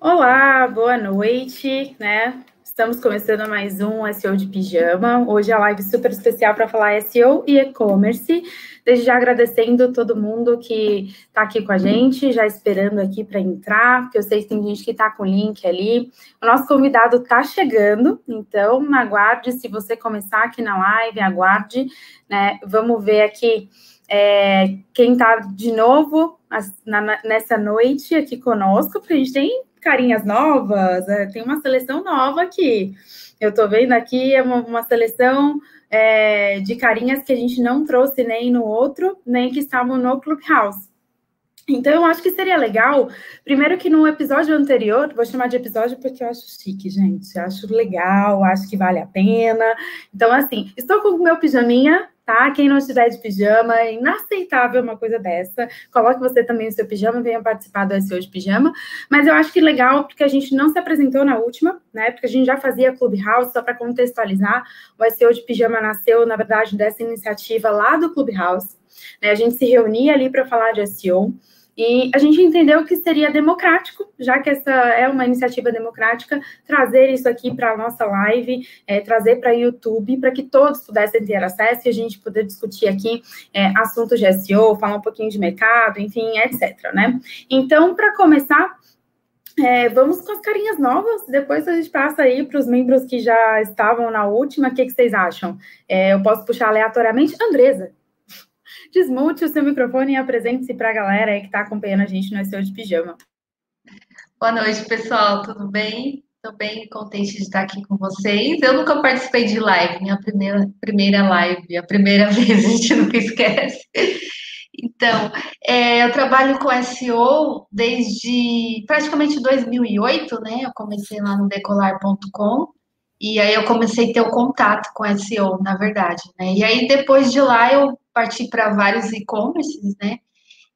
Olá, boa noite, né? Estamos começando mais um SEO de pijama. Hoje é a live super especial para falar SEO e e-commerce. Desde já agradecendo todo mundo que está aqui com a gente, já esperando aqui para entrar, porque eu sei que tem gente que está com o link ali. O nosso convidado está chegando, então aguarde. Se você começar aqui na live, aguarde, né? Vamos ver aqui é, quem está de novo nessa noite aqui conosco, porque a gente tem carinhas novas, é, tem uma seleção nova aqui. Eu estou vendo aqui é uma, uma seleção é, de carinhas que a gente não trouxe nem no outro, nem que estavam no Clubhouse. Então, eu acho que seria legal, primeiro que no episódio anterior, vou chamar de episódio porque eu acho chique, gente, acho legal, acho que vale a pena. Então, assim, estou com o meu pijaminha, tá? Quem não estiver de pijama, é inaceitável uma coisa dessa. Coloque você também o seu pijama, venha participar do SEO de pijama. Mas eu acho que legal, porque a gente não se apresentou na última, né? Porque a gente já fazia Clubhouse, só para contextualizar. O SEO de pijama nasceu, na verdade, dessa iniciativa lá do Clubhouse. Né? A gente se reunia ali para falar de SEO. E a gente entendeu que seria democrático, já que essa é uma iniciativa democrática, trazer isso aqui para a nossa live, é, trazer para o YouTube, para que todos pudessem ter acesso e a gente poder discutir aqui é, assuntos de SEO, falar um pouquinho de mercado, enfim, etc. Né? Então, para começar, é, vamos com as carinhas novas, depois a gente passa aí para os membros que já estavam na última, o que, que vocês acham? É, eu posso puxar aleatoriamente? Andresa, Desmute o seu microfone e apresente-se para a galera aí que está acompanhando a gente no SEO de Pijama. Boa noite, pessoal, tudo bem? Estou bem contente de estar aqui com vocês. Eu nunca participei de live, minha primeira, primeira live, a primeira vez, a gente nunca esquece. Então, é, eu trabalho com SEO desde praticamente 2008, né? Eu comecei lá no decolar.com e aí eu comecei a ter o contato com SEO, na verdade, né? E aí depois de lá eu parti para vários e-commerces, né?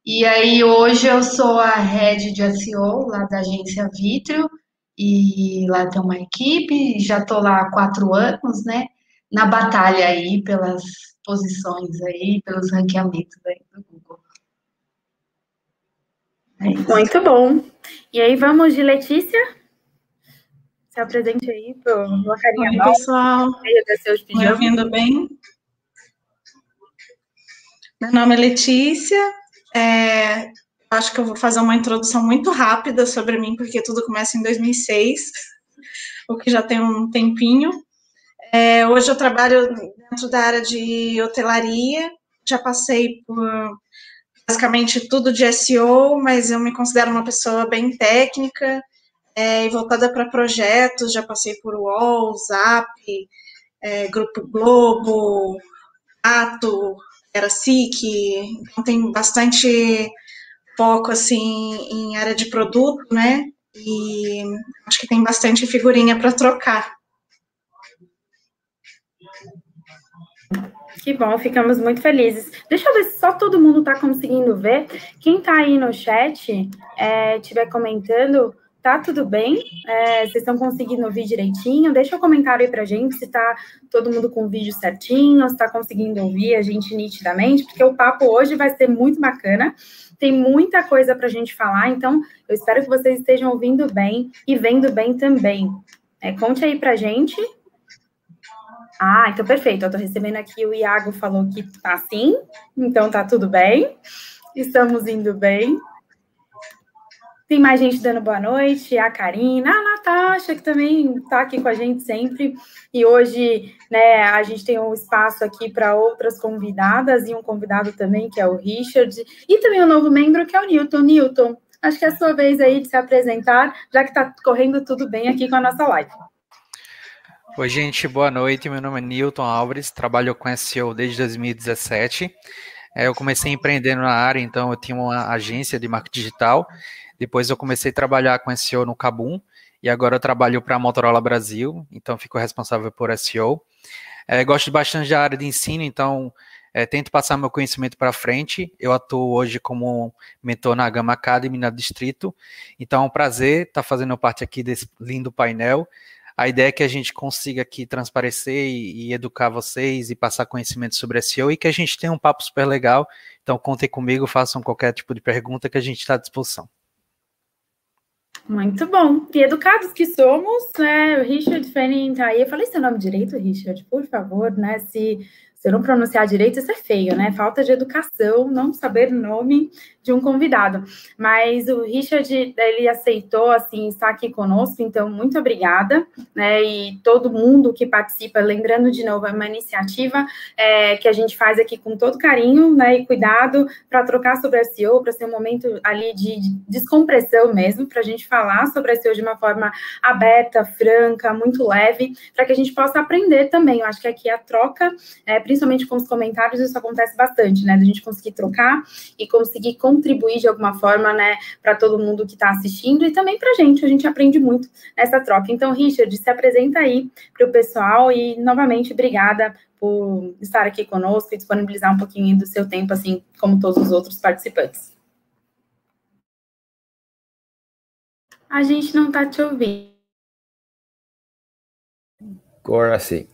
E aí hoje eu sou a head de SEO lá da agência Vitrio e lá tem uma equipe, já estou lá há quatro anos, né? Na batalha aí pelas posições aí, pelos ranqueamentos aí do Google. É Muito bom. E aí vamos de Letícia? Se apresente aí para uma carinha Oi, pessoal. Me ouvindo bem? Meu nome é Letícia. É, acho que eu vou fazer uma introdução muito rápida sobre mim, porque tudo começa em 2006, o que já tem um tempinho. É, hoje eu trabalho dentro da área de hotelaria, já passei por basicamente tudo de SEO, mas eu me considero uma pessoa bem técnica, é, voltada para projetos, já passei por UOL, Zap, é, Grupo Globo, Ato, era SIC, então tem bastante foco, assim, em área de produto, né, e acho que tem bastante figurinha para trocar. Que bom, ficamos muito felizes. Deixa eu ver se só todo mundo está conseguindo ver. Quem está aí no chat, estiver é, comentando, Tá tudo bem? É, vocês estão conseguindo ouvir direitinho? Deixa um comentário aí pra gente se tá todo mundo com o vídeo certinho, se tá conseguindo ouvir a gente nitidamente, porque o papo hoje vai ser muito bacana. Tem muita coisa pra gente falar, então eu espero que vocês estejam ouvindo bem e vendo bem também. É, conte aí pra gente. Ah, então perfeito. Eu tô recebendo aqui o Iago falou que tá assim, então tá tudo bem. Estamos indo bem. Tem mais gente dando boa noite, a Karina, a Natasha, que também está aqui com a gente sempre. E hoje, né, a gente tem um espaço aqui para outras convidadas e um convidado também, que é o Richard, e também um novo membro, que é o Newton. Newton, acho que é a sua vez aí de se apresentar, já que está correndo tudo bem aqui com a nossa live. Oi, gente, boa noite. Meu nome é Newton Alves, trabalho com SEO desde 2017. É, eu comecei empreendendo na área, então eu tinha uma agência de marketing digital depois eu comecei a trabalhar com SEO no Kabum e agora eu trabalho para a Motorola Brasil, então fico responsável por SEO. É, gosto bastante da área de ensino, então é, tento passar meu conhecimento para frente. Eu atuo hoje como mentor na Gama Academy, na Distrito. Então é um prazer estar tá fazendo parte aqui desse lindo painel. A ideia é que a gente consiga aqui transparecer e, e, educar vocês e passar conhecimento sobre SEO e que a gente tenha um papo super legal. Então contem comigo, façam qualquer tipo de pergunta que a gente está à disposição. Muito bom. E educados que somos, né? O Richard Fanning tá aí. Eu falei seu nome direito, Richard, por favor, né? Se se eu não pronunciar direito, isso é feio, né? Falta de educação, não saber nome de um convidado. Mas o Richard, ele aceitou, assim, estar aqui conosco, então, muito obrigada, né? E todo mundo que participa, lembrando de novo, é uma iniciativa é, que a gente faz aqui com todo carinho, né? E cuidado para trocar sobre SEO, para ser um momento ali de descompressão mesmo, para a gente falar sobre SEO de uma forma aberta, franca, muito leve, para que a gente possa aprender também. Eu acho que aqui a troca, é, principalmente com os comentários, isso acontece bastante, né? Da gente conseguir trocar e conseguir contribuir de alguma forma, né, para todo mundo que está assistindo e também para a gente. A gente aprende muito nessa troca. Então, Richard, se apresenta aí para o pessoal e, novamente, obrigada por estar aqui conosco e disponibilizar um pouquinho do seu tempo, assim como todos os outros participantes. A gente não está te ouvindo. Agora sim.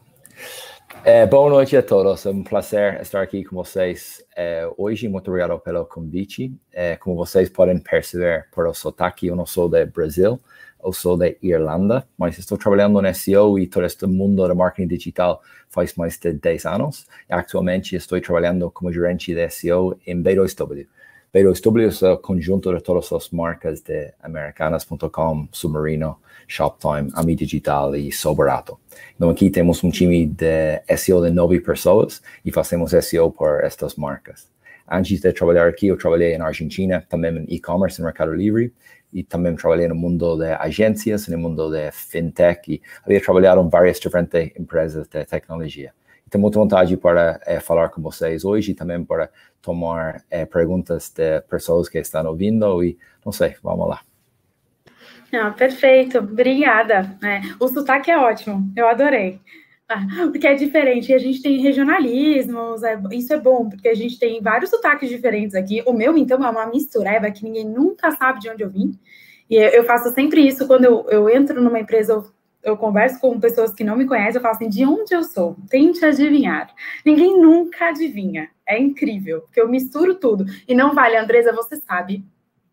É, boa noite a todos, é um prazer estar aqui com vocês é, hoje. Muito obrigado pelo convite. É, como vocês podem perceber por o sotaque, eu não sou do Brasil, eu sou da Irlanda, mas estou trabalhando no SEO e todo este mundo do marketing digital faz mais de 10 anos. Atualmente estou trabalhando como gerente de SEO em B2W. B2W é o conjunto de todas as marcas de Americanas.com, Submarino, Shoptime, Ami Digital e Soberato. Então aqui temos um time de SEO de nove pessoas e fazemos SEO por estas marcas. Antes de trabalhar aqui, eu trabalhei na Argentina, também em e-commerce, no Mercado Livre, e também trabalhei no mundo de agências, no mundo de fintech, e havia trabalhado em várias diferentes empresas de tecnologia. E tenho muita vontade para é, falar com vocês hoje e também para tomar é, perguntas de pessoas que estão ouvindo e não sei, vamos lá. Ah, perfeito, obrigada. É, o sotaque é ótimo, eu adorei. Ah, porque é diferente, a gente tem regionalismos, é, isso é bom, porque a gente tem vários sotaques diferentes aqui. O meu, então, é uma mistureba que ninguém nunca sabe de onde eu vim. E eu faço sempre isso quando eu, eu entro numa empresa, eu, eu converso com pessoas que não me conhecem, eu falo assim, de onde eu sou? Tente adivinhar. Ninguém nunca adivinha. É incrível, porque eu misturo tudo. E não vale, Andresa, você sabe.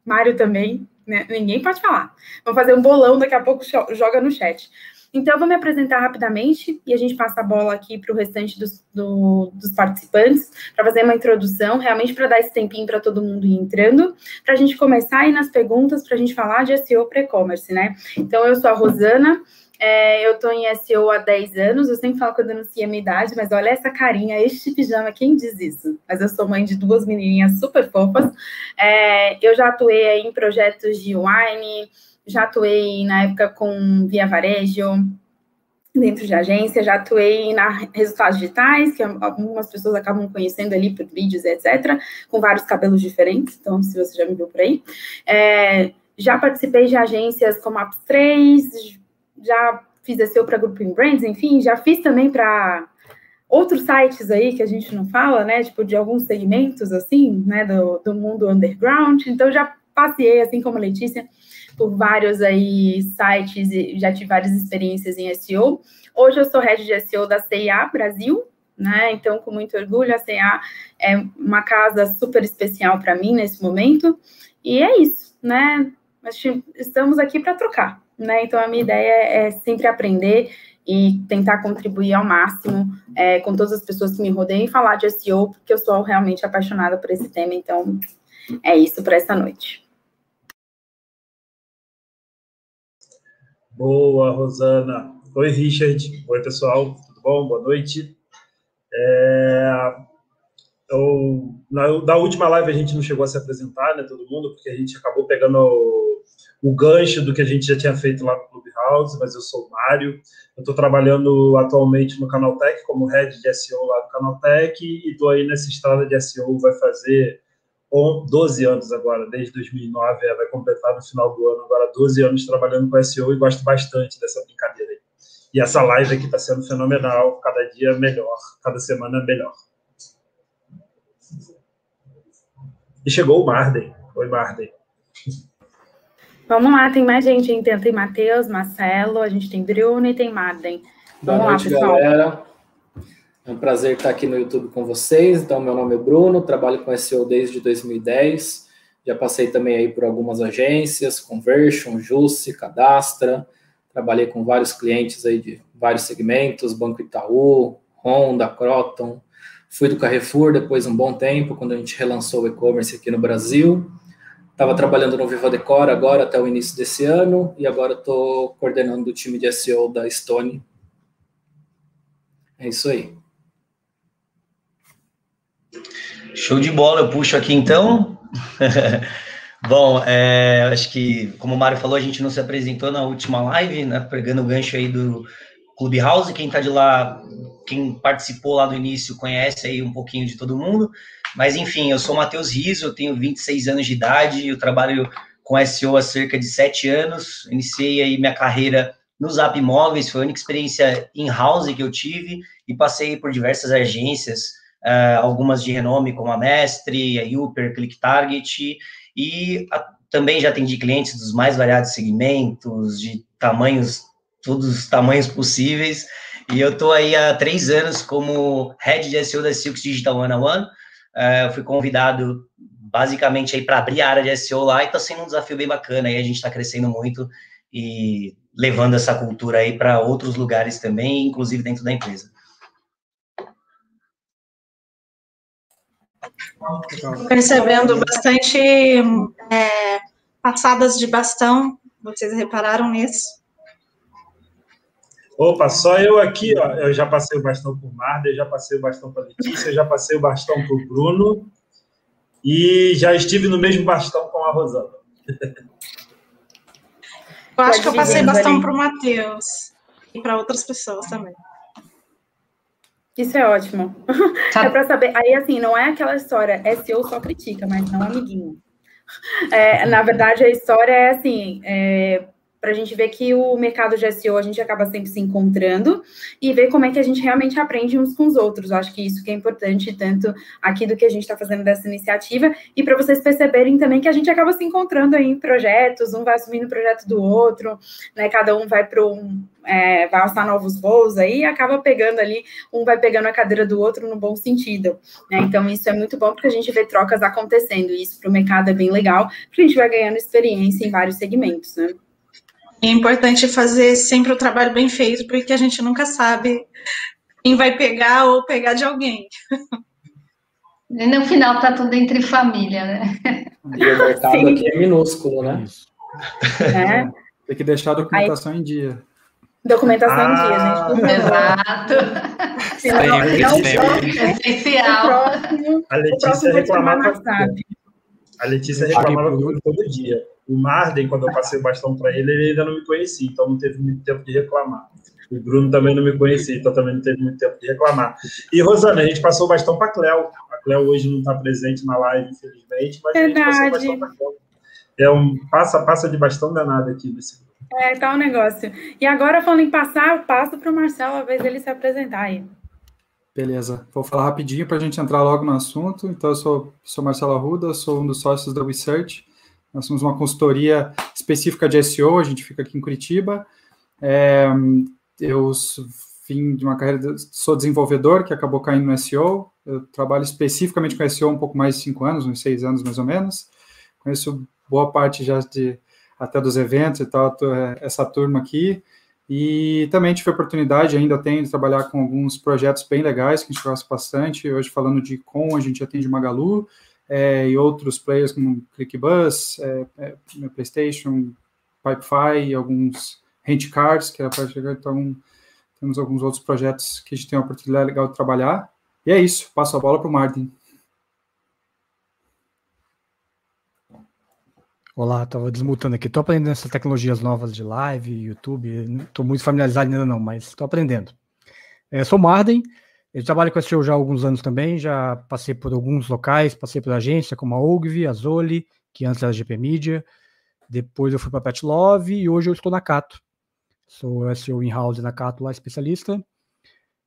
Mário também, né? Ninguém pode falar. Vamos fazer um bolão, daqui a pouco joga no chat. Então, eu vou me apresentar rapidamente e a gente passa a bola aqui para o restante dos, do, dos participantes, para fazer uma introdução, realmente para dar esse tempinho para todo mundo ir entrando, para a gente começar aí nas perguntas, para a gente falar de SEO para e-commerce, né? Então, eu sou a Rosana, é, eu estou em SEO há 10 anos, eu sempre falo que eu denuncio a minha idade, mas olha essa carinha, este pijama, quem diz isso? Mas eu sou mãe de duas menininhas super fofas. É, eu já atuei em projetos de wine, já atuei na época com Via Varejo, dentro de agência, já atuei na resultados digitais, que algumas pessoas acabam conhecendo ali por vídeos, etc., com vários cabelos diferentes, então se você já me viu por aí. É, já participei de agências como a 3, já fiz SEO para Grupo Brands, enfim, já fiz também para outros sites aí que a gente não fala, né, tipo de alguns segmentos assim, né, do, do mundo underground. Então já passei, assim como a Letícia, por vários aí sites e já tive várias experiências em SEO. Hoje eu sou head de SEO da CIA Brasil, né? Então, com muito orgulho, a CIA é uma casa super especial para mim nesse momento. E é isso, né? Estamos aqui para trocar né? Então a minha ideia é sempre aprender e tentar contribuir ao máximo é, com todas as pessoas que me rodeiam e falar de SEO, porque eu sou realmente apaixonada por esse tema. Então é isso para essa noite. Boa, Rosana. Oi, Richard. Oi, pessoal. Tudo bom? Boa noite. É, eu, na, na, última live a gente não chegou a se apresentar, né, todo mundo, porque a gente acabou pegando o gancho do que a gente já tinha feito lá no Clubhouse, mas eu sou o Mário. Eu estou trabalhando atualmente no Canaltech como head de SEO lá do Canaltech e estou aí nessa estrada de SEO, vai fazer 12 anos agora, desde 2009, é, vai completar no final do ano agora 12 anos trabalhando com SEO e gosto bastante dessa brincadeira aí. E essa live aqui está sendo fenomenal, cada dia melhor, cada semana melhor. E chegou o Marden. Oi, Marden. Vamos lá, tem mais gente. Então, tem Matheus, Marcelo, a gente tem Bruno e tem Marden. Boa Vamos noite, lá, pessoal. galera. É um prazer estar aqui no YouTube com vocês. Então, meu nome é Bruno, trabalho com SEO desde 2010. Já passei também aí por algumas agências, Conversion, Jusce, Cadastra. Trabalhei com vários clientes aí de vários segmentos, Banco Itaú, Honda, Croton. Fui do Carrefour depois um bom tempo, quando a gente relançou o e-commerce aqui no Brasil. Estava trabalhando no Viva Decor agora até o início desse ano e agora estou coordenando o time de SEO da Stone. É isso aí. Show de bola, eu puxo aqui então. Bom, é, acho que, como o Mário falou, a gente não se apresentou na última live, né, pegando o gancho aí do Clubhouse. Quem está de lá, quem participou lá do início, conhece aí um pouquinho de todo mundo. Mas enfim, eu sou Matheus Riso, tenho 26 anos de idade, eu trabalho com SEO há cerca de 7 anos. Iniciei aí minha carreira no Zap Imóveis, foi a única experiência in-house que eu tive e passei por diversas agências, uh, algumas de renome como a Mestre, a Uper, Click Target e também já atendi clientes dos mais variados segmentos, de tamanhos, todos os tamanhos possíveis. E eu estou aí há três anos como Head de SEO da Silks Digital One on One. Uh, eu fui convidado basicamente aí para abrir a área de SEO lá e está sendo um desafio bem bacana. Aí a gente está crescendo muito e levando essa cultura aí para outros lugares também, inclusive dentro da empresa. Percebendo bastante é, passadas de bastão, vocês repararam nisso? Opa, só eu aqui, ó. Eu já passei o bastão por Marda, já passei o bastão para Letícia, já passei o bastão para o Bruno e já estive no mesmo bastão com a Rosana. Eu acho que eu passei bastão para o Matheus e para outras pessoas também. Isso é ótimo. Tá. É para saber. Aí, assim, não é aquela história, SEO só critica, mas não amiguinho. É, na verdade, a história é assim: é, para a gente ver que o mercado de SEO a gente acaba sempre se encontrando e ver como é que a gente realmente aprende uns com os outros. Eu acho que isso que é importante, tanto aqui do que a gente está fazendo dessa iniciativa, e para vocês perceberem também que a gente acaba se encontrando aí em projetos, um vai assumindo o projeto do outro, né? Cada um vai para um. É, vai alçar novos voos aí e acaba pegando ali, um vai pegando a cadeira do outro no bom sentido. Né? Então, isso é muito bom porque a gente vê trocas acontecendo, e isso para o mercado é bem legal, porque a gente vai ganhando experiência em vários segmentos, né? É importante fazer sempre o trabalho bem feito, porque a gente nunca sabe quem vai pegar ou pegar de alguém. E no final tá tudo entre família, né? E o mercado Sim. aqui é minúsculo, né? É. Tem que deixar a documentação Aí, em dia. Documentação ah, em dia, gente. Exato. Sempre, não, sempre. Essencial. A Letícia reclamava. A Letícia reclamava todo dia. O Marden, quando eu passei o bastão para ele, ele ainda não me conhecia, então não teve muito tempo de reclamar. O Bruno também não me conhecia, então também não teve muito tempo de reclamar. E, Rosana, a gente passou o bastão para a Cléo. A Cléo hoje não está presente na live, infelizmente, mas Verdade. a gente passou o bastão para a Cléo. É um passa-passa de bastão danado aqui nesse grupo. É, tá um negócio. E agora, falando em passar, eu passo para o Marcelo, a vez dele se apresentar aí. Beleza, vou falar rapidinho para a gente entrar logo no assunto. Então, eu sou, sou Marcelo Arruda, sou um dos sócios da Research. Nós somos uma consultoria específica de SEO, a gente fica aqui em Curitiba. É, eu vim de uma carreira, sou desenvolvedor, que acabou caindo no SEO. Eu trabalho especificamente com SEO um pouco mais de cinco anos, uns seis anos mais ou menos. Conheço boa parte já de até dos eventos e tal, essa turma aqui. E também tive a oportunidade, ainda tenho, de trabalhar com alguns projetos bem legais que a gente gosta bastante. Hoje, falando de com, a gente atende Magalu, é, e outros players como ClickBus, é, é, PlayStation, Pipefy, alguns Rent Cards, que é a parte de então temos alguns outros projetos que a gente tem uma oportunidade legal de trabalhar. E é isso, passo a bola para o Martin. Olá, estava desmutando aqui. Estou aprendendo essas tecnologias novas de live, YouTube. Estou muito familiarizado ainda não, mas estou aprendendo. É, sou Marden, eu trabalho com SEO já há alguns anos também, já passei por alguns locais, passei por agência como a Ogvi, a Zoli, que antes era GP Media, depois eu fui para Pet Love e hoje eu estou na Cato. Sou SEO in-house na Cato lá, especialista.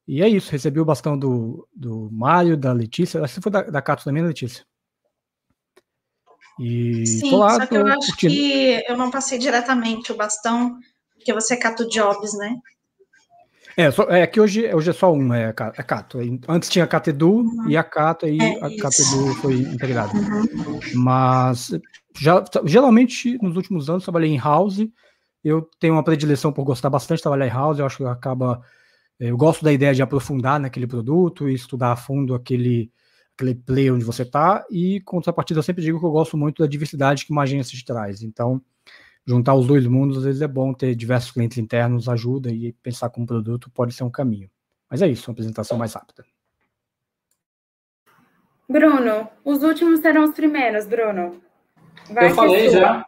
E é isso, recebi o bastão do, do Mário, da Letícia. Você foi da, da Cato também, né, Letícia? E Sim, lá, só que eu acho curtindo. que eu não passei diretamente o bastão, porque você é Cato Jobs, né? É, só, é que hoje, hoje é só um, é, é Cato. Antes tinha Catedu uhum. e a Cato, aí é a Catedu foi integrada. Uhum. Mas já, geralmente, nos últimos anos, trabalhei em house. Eu tenho uma predileção por gostar bastante de trabalhar em house. Eu acho que acaba. Eu gosto da ideia de aprofundar naquele produto e estudar a fundo aquele, aquele play onde você está. E, contrapartida, eu sempre digo que eu gosto muito da diversidade que uma agência te traz. Então, juntar os dois mundos, às vezes é bom ter diversos clientes internos, ajuda e pensar como produto pode ser um caminho. Mas é isso, uma apresentação mais rápida. Bruno, os últimos serão os primeiros, Bruno. Vai Eu falei já.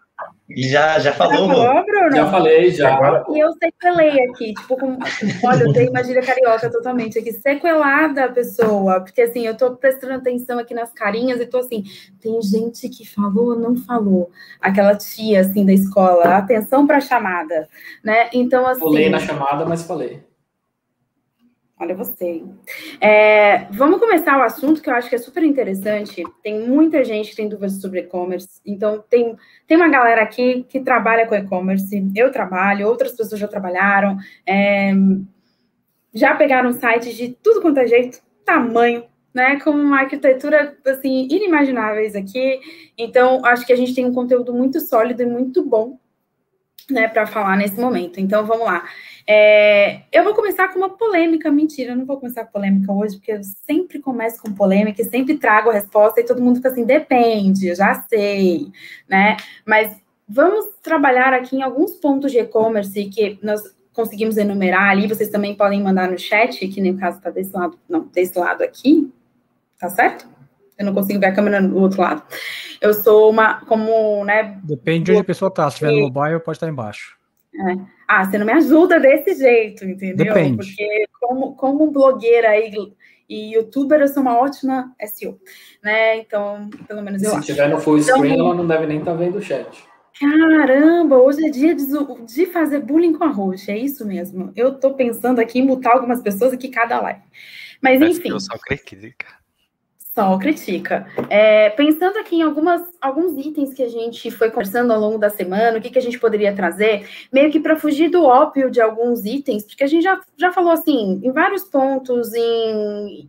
Já, já falou, já falou, Bruno? Já falei, já. E eu sequelei aqui, tipo, com... olha, eu tenho uma gíria carioca totalmente aqui, sequelada a pessoa, porque assim, eu tô prestando atenção aqui nas carinhas e tô assim, tem gente que falou, não falou. Aquela tia, assim, da escola, atenção pra chamada, né? Então, assim... Falei na chamada, mas falei. Olha você. É, vamos começar o assunto que eu acho que é super interessante. Tem muita gente que tem dúvidas sobre e-commerce. Então, tem, tem uma galera aqui que trabalha com e-commerce. Eu trabalho, outras pessoas já trabalharam. É, já pegaram sites de tudo quanto é jeito, tamanho, né? Com uma arquitetura, assim, inimagináveis aqui. Então, acho que a gente tem um conteúdo muito sólido e muito bom, né, para falar nesse momento. Então, vamos lá. É, eu vou começar com uma polêmica, mentira, eu não vou começar com polêmica hoje, porque eu sempre começo com polêmica e sempre trago a resposta e todo mundo fica assim, depende, eu já sei, né? Mas vamos trabalhar aqui em alguns pontos de e-commerce que nós conseguimos enumerar ali, vocês também podem mandar no chat, que nem o caso está desse lado, não, desse lado aqui, tá certo? Eu não consigo ver a câmera do outro lado. Eu sou uma, como, né? Depende de onde a pessoa está. Se estiver no mobile, pode estar embaixo. É. Ah, você não me ajuda desse jeito, entendeu? Depende. Porque como, como blogueira e, e youtuber, eu sou uma ótima SEO, né? Então, pelo menos eu Se acho. tiver no full então, screen, ela não deve nem estar tá vendo o chat. Caramba, hoje é dia de, de, fazer bullying com a roxa, é isso mesmo. Eu tô pensando aqui em mutar algumas pessoas aqui cada live. Mas enfim. Eu só critica. Só critica. É, pensando aqui em algumas, alguns itens que a gente foi conversando ao longo da semana, o que, que a gente poderia trazer, meio que para fugir do ópio de alguns itens, porque a gente já, já falou assim, em vários pontos, em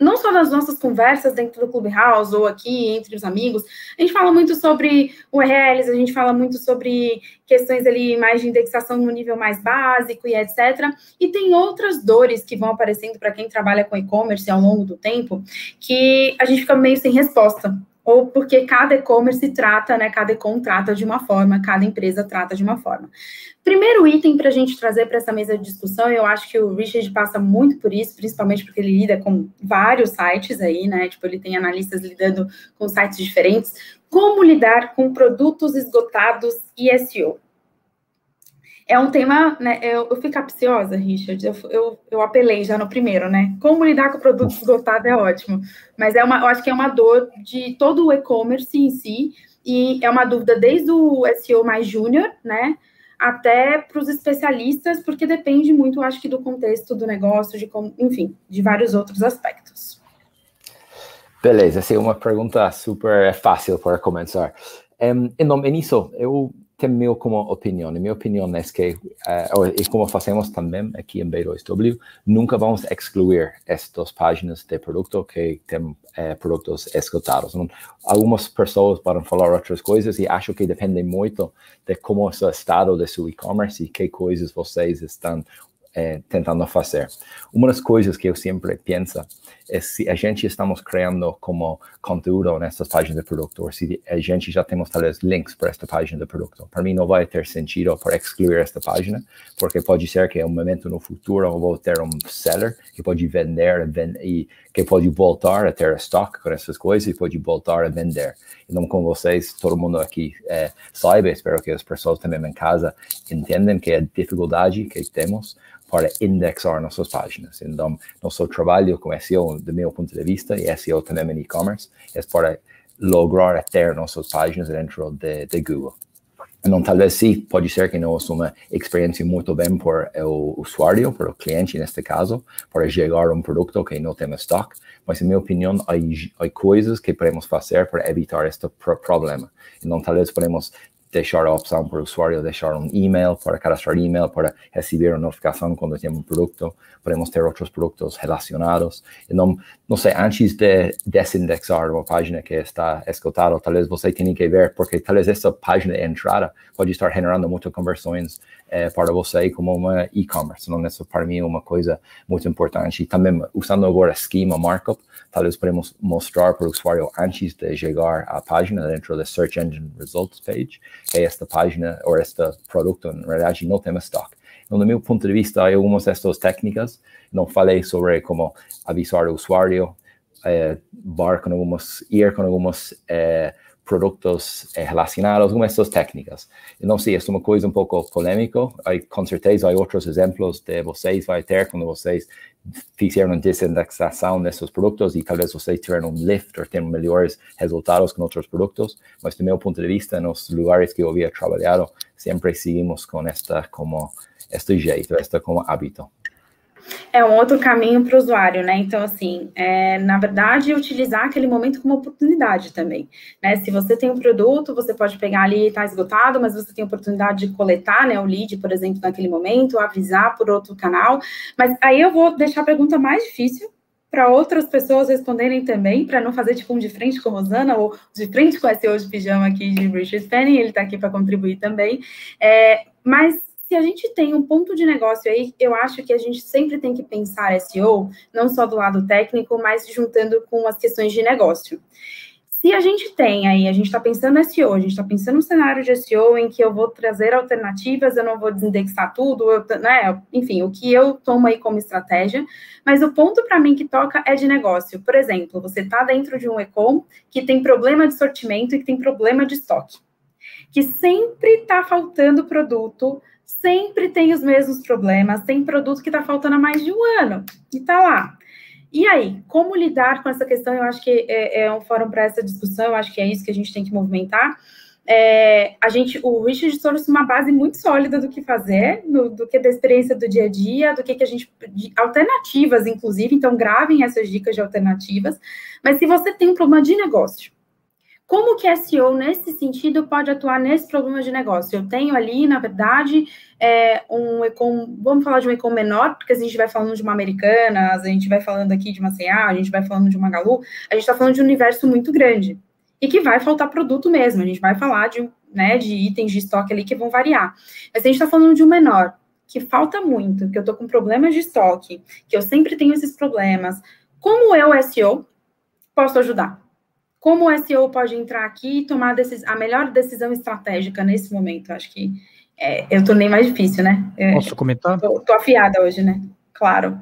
não só nas nossas conversas dentro do Clubhouse ou aqui entre os amigos, a gente fala muito sobre URLs, a gente fala muito sobre questões ali mais de indexação no nível mais básico e etc. E tem outras dores que vão aparecendo para quem trabalha com e-commerce ao longo do tempo, que a gente fica meio sem resposta ou porque cada e-commerce trata, né, cada e-com trata de uma forma, cada empresa trata de uma forma. Primeiro item para a gente trazer para essa mesa de discussão, eu acho que o Richard passa muito por isso, principalmente porque ele lida com vários sites aí, né, tipo, ele tem analistas lidando com sites diferentes, como lidar com produtos esgotados e SEO é um tema, né? Eu, eu fico capciosa, Richard. Eu, eu, eu, apelei já no primeiro, né? Como lidar com produto esgotado é ótimo. Mas é uma, eu acho que é uma dor de todo o e-commerce em si, e é uma dúvida desde o SEO mais júnior, né? Até para os especialistas, porque depende muito, eu acho que, do contexto do negócio, de como, enfim, de vários outros aspectos. Beleza, essa é uma pergunta super fácil para começar. Um, nome disso, eu meu como opinião. E minha opinião é que, uh, e como fazemos também aqui em B2W, nunca vamos excluir estas páginas de produto que têm uh, produtos esgotados. Não, algumas pessoas podem falar outras coisas e acho que depende muito de como é o estado de seu e-commerce e que coisas vocês estão é, tentando fazer. Uma das coisas que eu sempre penso é se a gente estamos criando como conteúdo nessas páginas de produto, ou se a gente já temos talvez links para esta página de produto. Para mim não vai ter sentido para excluir esta página, porque pode ser que em um momento no futuro eu vou ter um seller que pode vender e que pode voltar a ter estoque com essas coisas e pode voltar a vender. Então, com vocês, todo mundo aqui é, saiba, espero que as pessoas também em casa entendam que a dificuldade que temos para indexar nossas páginas. Então, nosso trabalho com SEO, do meu ponto de vista, e SEO também em e-commerce, é para lograr ter nossas páginas dentro de, de Google. Então, talvez sim, pode ser que não seja uma experiência muito bem para o usuário, para o cliente neste caso, para chegar a um produto que não tem estoque, mas, em minha opinião, há, há coisas que podemos fazer para evitar este problema. Então, talvez podemos deixar a opção para o usuário deixar um e-mail, para cadastrar e-mail, para receber uma notificação quando tem um produto. Podemos ter outros produtos relacionados. E não, sei, antes de desindexar uma página que está escutada, talvez você tenha que ver, porque talvez essa página de entrada pode estar generando muitas conversões para você como uma e-commerce. Então, isso para mim é uma coisa muito importante. E também, usando agora Schema Markup, talvez podemos mostrar para o usuário antes de chegar à página dentro da Search Engine Results page, que esta página ou este produto, na realidade, não tem estoque. Então, do meu ponto de vista, algumas dessas técnicas. Não falei sobre como avisar o usuário, é, bar com algumas, ir com algumas é, produtos eh, relacionados com essas técnicas. Sei, isso é uma coisa um pouco polêmica, aí, com certeza há outros exemplos de vocês vai ter quando vocês fizeram desindexação desses produtos e talvez vocês tiveram um lift ou tenham melhores resultados com outros produtos, mas do meu ponto de vista, nos lugares que eu havia trabalhado, sempre seguimos com esta como este jeito, esta como hábito. É um outro caminho para o usuário, né? Então, assim, é, na verdade, utilizar aquele momento como oportunidade também, né? Se você tem um produto, você pode pegar ali, está esgotado, mas você tem a oportunidade de coletar, né, o lead, por exemplo, naquele momento, avisar por outro canal. Mas aí eu vou deixar a pergunta mais difícil para outras pessoas responderem também, para não fazer tipo um de frente com Rosana ou de frente com esse hoje pijama aqui de Richard Fanning, ele está aqui para contribuir também. É, mas se a gente tem um ponto de negócio aí, eu acho que a gente sempre tem que pensar SEO, não só do lado técnico, mas juntando com as questões de negócio. Se a gente tem aí, a gente está pensando SEO, a gente está pensando um cenário de SEO em que eu vou trazer alternativas, eu não vou desindexar tudo, eu, né? Enfim, o que eu tomo aí como estratégia, mas o ponto para mim que toca é de negócio. Por exemplo, você está dentro de um e-com que tem problema de sortimento e que tem problema de estoque, que sempre está faltando produto sempre tem os mesmos problemas, tem produto que está faltando há mais de um ano e está lá. E aí, como lidar com essa questão? Eu acho que é, é um fórum para essa discussão, eu acho que é isso que a gente tem que movimentar. É, a gente, o Richard trouxe uma base muito sólida do que fazer, no, do que da experiência do dia a dia, do que, que a gente. alternativas, inclusive, então gravem essas dicas de alternativas. Mas se você tem um problema de negócio, como que SEO, nesse sentido, pode atuar nesse problema de negócio? Eu tenho ali, na verdade, é, um ecom, vamos falar de um ecom menor, porque a gente vai falando de uma americana, a gente vai falando aqui de uma CA, a gente vai falando de uma Galu, a gente está falando de um universo muito grande e que vai faltar produto mesmo. A gente vai falar de, né, de itens de estoque ali que vão variar. Mas a gente está falando de um menor, que falta muito, que eu estou com problemas de estoque, que eu sempre tenho esses problemas. Como eu, SEO, posso ajudar? Como o SEO pode entrar aqui e tomar a melhor decisão estratégica nesse momento? Acho que é, eu tornei mais difícil, né? É, Posso comentar? Tô, tô, afiada hoje, né? Claro.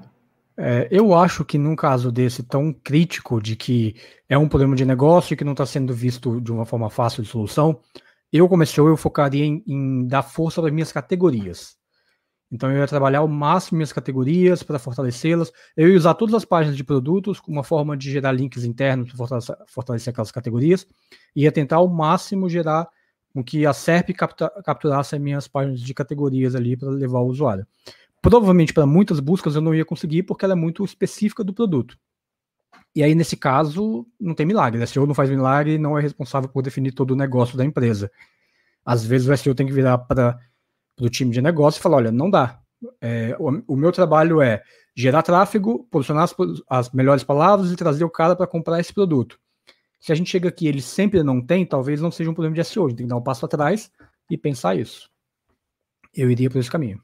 É, eu acho que num caso desse tão crítico, de que é um problema de negócio e que não está sendo visto de uma forma fácil de solução, eu comecei, eu focaria em, em dar força para minhas categorias. Então eu ia trabalhar ao máximo minhas categorias para fortalecê-las. Eu ia usar todas as páginas de produtos como uma forma de gerar links internos para fortalecer, fortalecer, aquelas categorias. E ia tentar ao máximo gerar com que a SERP capta, capturasse as minhas páginas de categorias ali para levar o usuário. Provavelmente para muitas buscas eu não ia conseguir porque ela é muito específica do produto. E aí, nesse caso, não tem milagre. O SEO não faz milagre e não é responsável por definir todo o negócio da empresa. Às vezes o SEO tem que virar para do time de negócio e falar: olha, não dá. É, o, o, meu trabalho é gerar tráfego, posicionar as, as melhores palavras e trazer o cara para comprar esse produto. Se a gente chega aqui e ele sempre não tem, talvez não seja um problema de SEO. A gente tem que dar um passo atrás e pensar isso. Eu iria por esse caminho.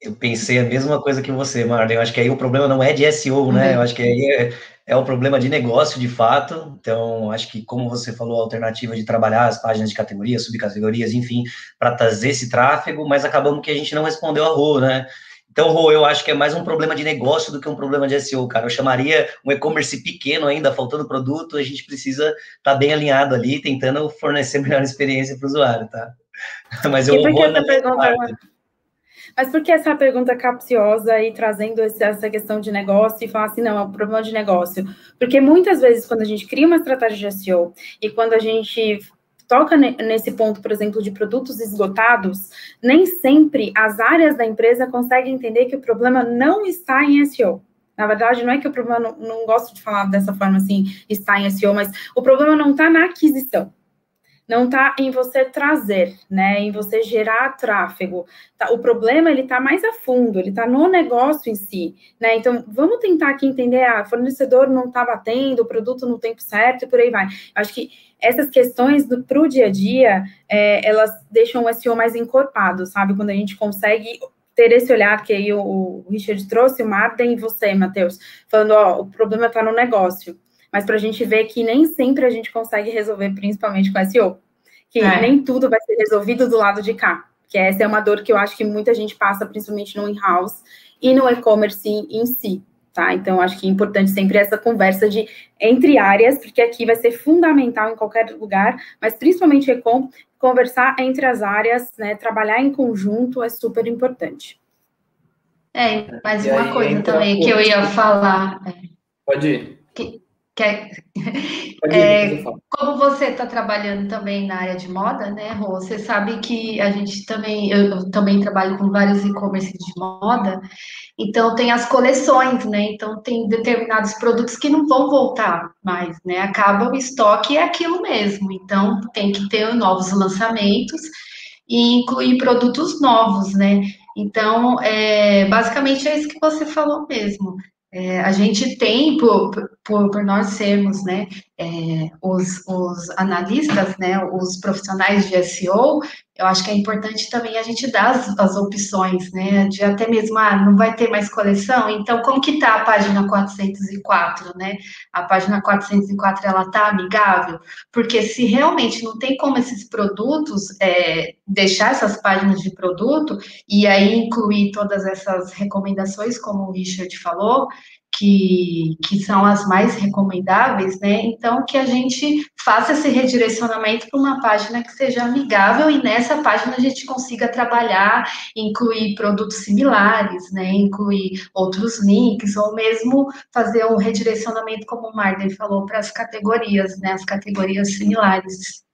Eu pensei a mesma coisa que você, Marlon. Eu acho que aí o problema não é de SEO, né? Uhum. Eu acho que aí é, é um problema de negócio, de fato. Então, acho que, como você falou, a alternativa de trabalhar as páginas de categorias, subcategorias, enfim, para trazer esse tráfego, mas acabamos que a gente não respondeu a Rô, né? Então, Rô, eu acho que é mais um problema de negócio do que um problema de SEO, cara. Eu chamaria um e-commerce pequeno ainda, faltando produto, a gente precisa estar tá bem alinhado ali, tentando fornecer melhor experiência para o usuário, tá? Mas eu vou... Mas por que essa pergunta capciosa e trazendo essa questão de negócio e falar assim, não, é um problema de negócio? Porque muitas vezes, quando a gente cria uma estratégia de SEO e quando a gente toca nesse ponto, por exemplo, de produtos esgotados, nem sempre as áreas da empresa conseguem entender que o problema não está em SEO. Na verdade, não é que o problema, não, não gosto de falar dessa forma assim, está em SEO, mas o problema não está na aquisição. Não está em você trazer, né, em você gerar tráfego. Tá, o problema ele está mais a fundo, ele está no negócio em si, né? Então vamos tentar aqui entender, ah, fornecedor não está batendo, o produto no tempo certo e por aí vai. Acho que essas questões para o dia a dia, é, elas deixam o SEO mais encorpado, sabe? Quando a gente consegue ter esse olhar que aí o, Richard trouxe, o Martin e você, Matheus, falando, ó, o problema está no negócio mas para a gente ver que nem sempre a gente consegue resolver, principalmente com SEO. Que é. nem tudo vai ser resolvido do lado de cá. Que essa é uma dor que eu acho que muita gente passa, principalmente no in-house e no e-commerce em si. Tá? Então, acho que é importante sempre essa conversa de entre áreas, porque aqui vai ser fundamental em qualquer lugar, mas principalmente e-com, conversar entre as áreas, né, trabalhar em conjunto é super importante. É, mais uma coisa também que eu ia falar. Pode ir. Que, Quer... É, como você está trabalhando também na área de moda, né, Rô? Você sabe que a gente também, eu, também trabalho com vários e-commerce de moda, então tem as coleções, né? Então tem determinados produtos que não vão voltar mais, né? Acaba o estoque e é aquilo mesmo. Então tem que ter novos lançamentos e incluir produtos novos, né? Então, é, basicamente é isso que você falou mesmo. É, a gente tem, por, por, por nós sermos né, é, os, os, analistas, né, os profissionais de SEO, eu acho que é importante também a gente dar as, as, opções, né, de até mesmo, ah, não vai ter mais coleção, então como que está a página 404, né, a página 404, ela está amigável? Porque se realmente não tem como esses produtos, é, deixar essas páginas de produto, e aí incluir todas essas recomendações, como o Richard falou, que, que são as mais recomendáveis, né? Então, que a gente faça esse redirecionamento para uma página que seja amigável e nessa página a gente consiga trabalhar, incluir produtos similares, né? Incluir outros links, ou mesmo fazer um redirecionamento, como o Marden falou, para as categorias, né? As categorias similares.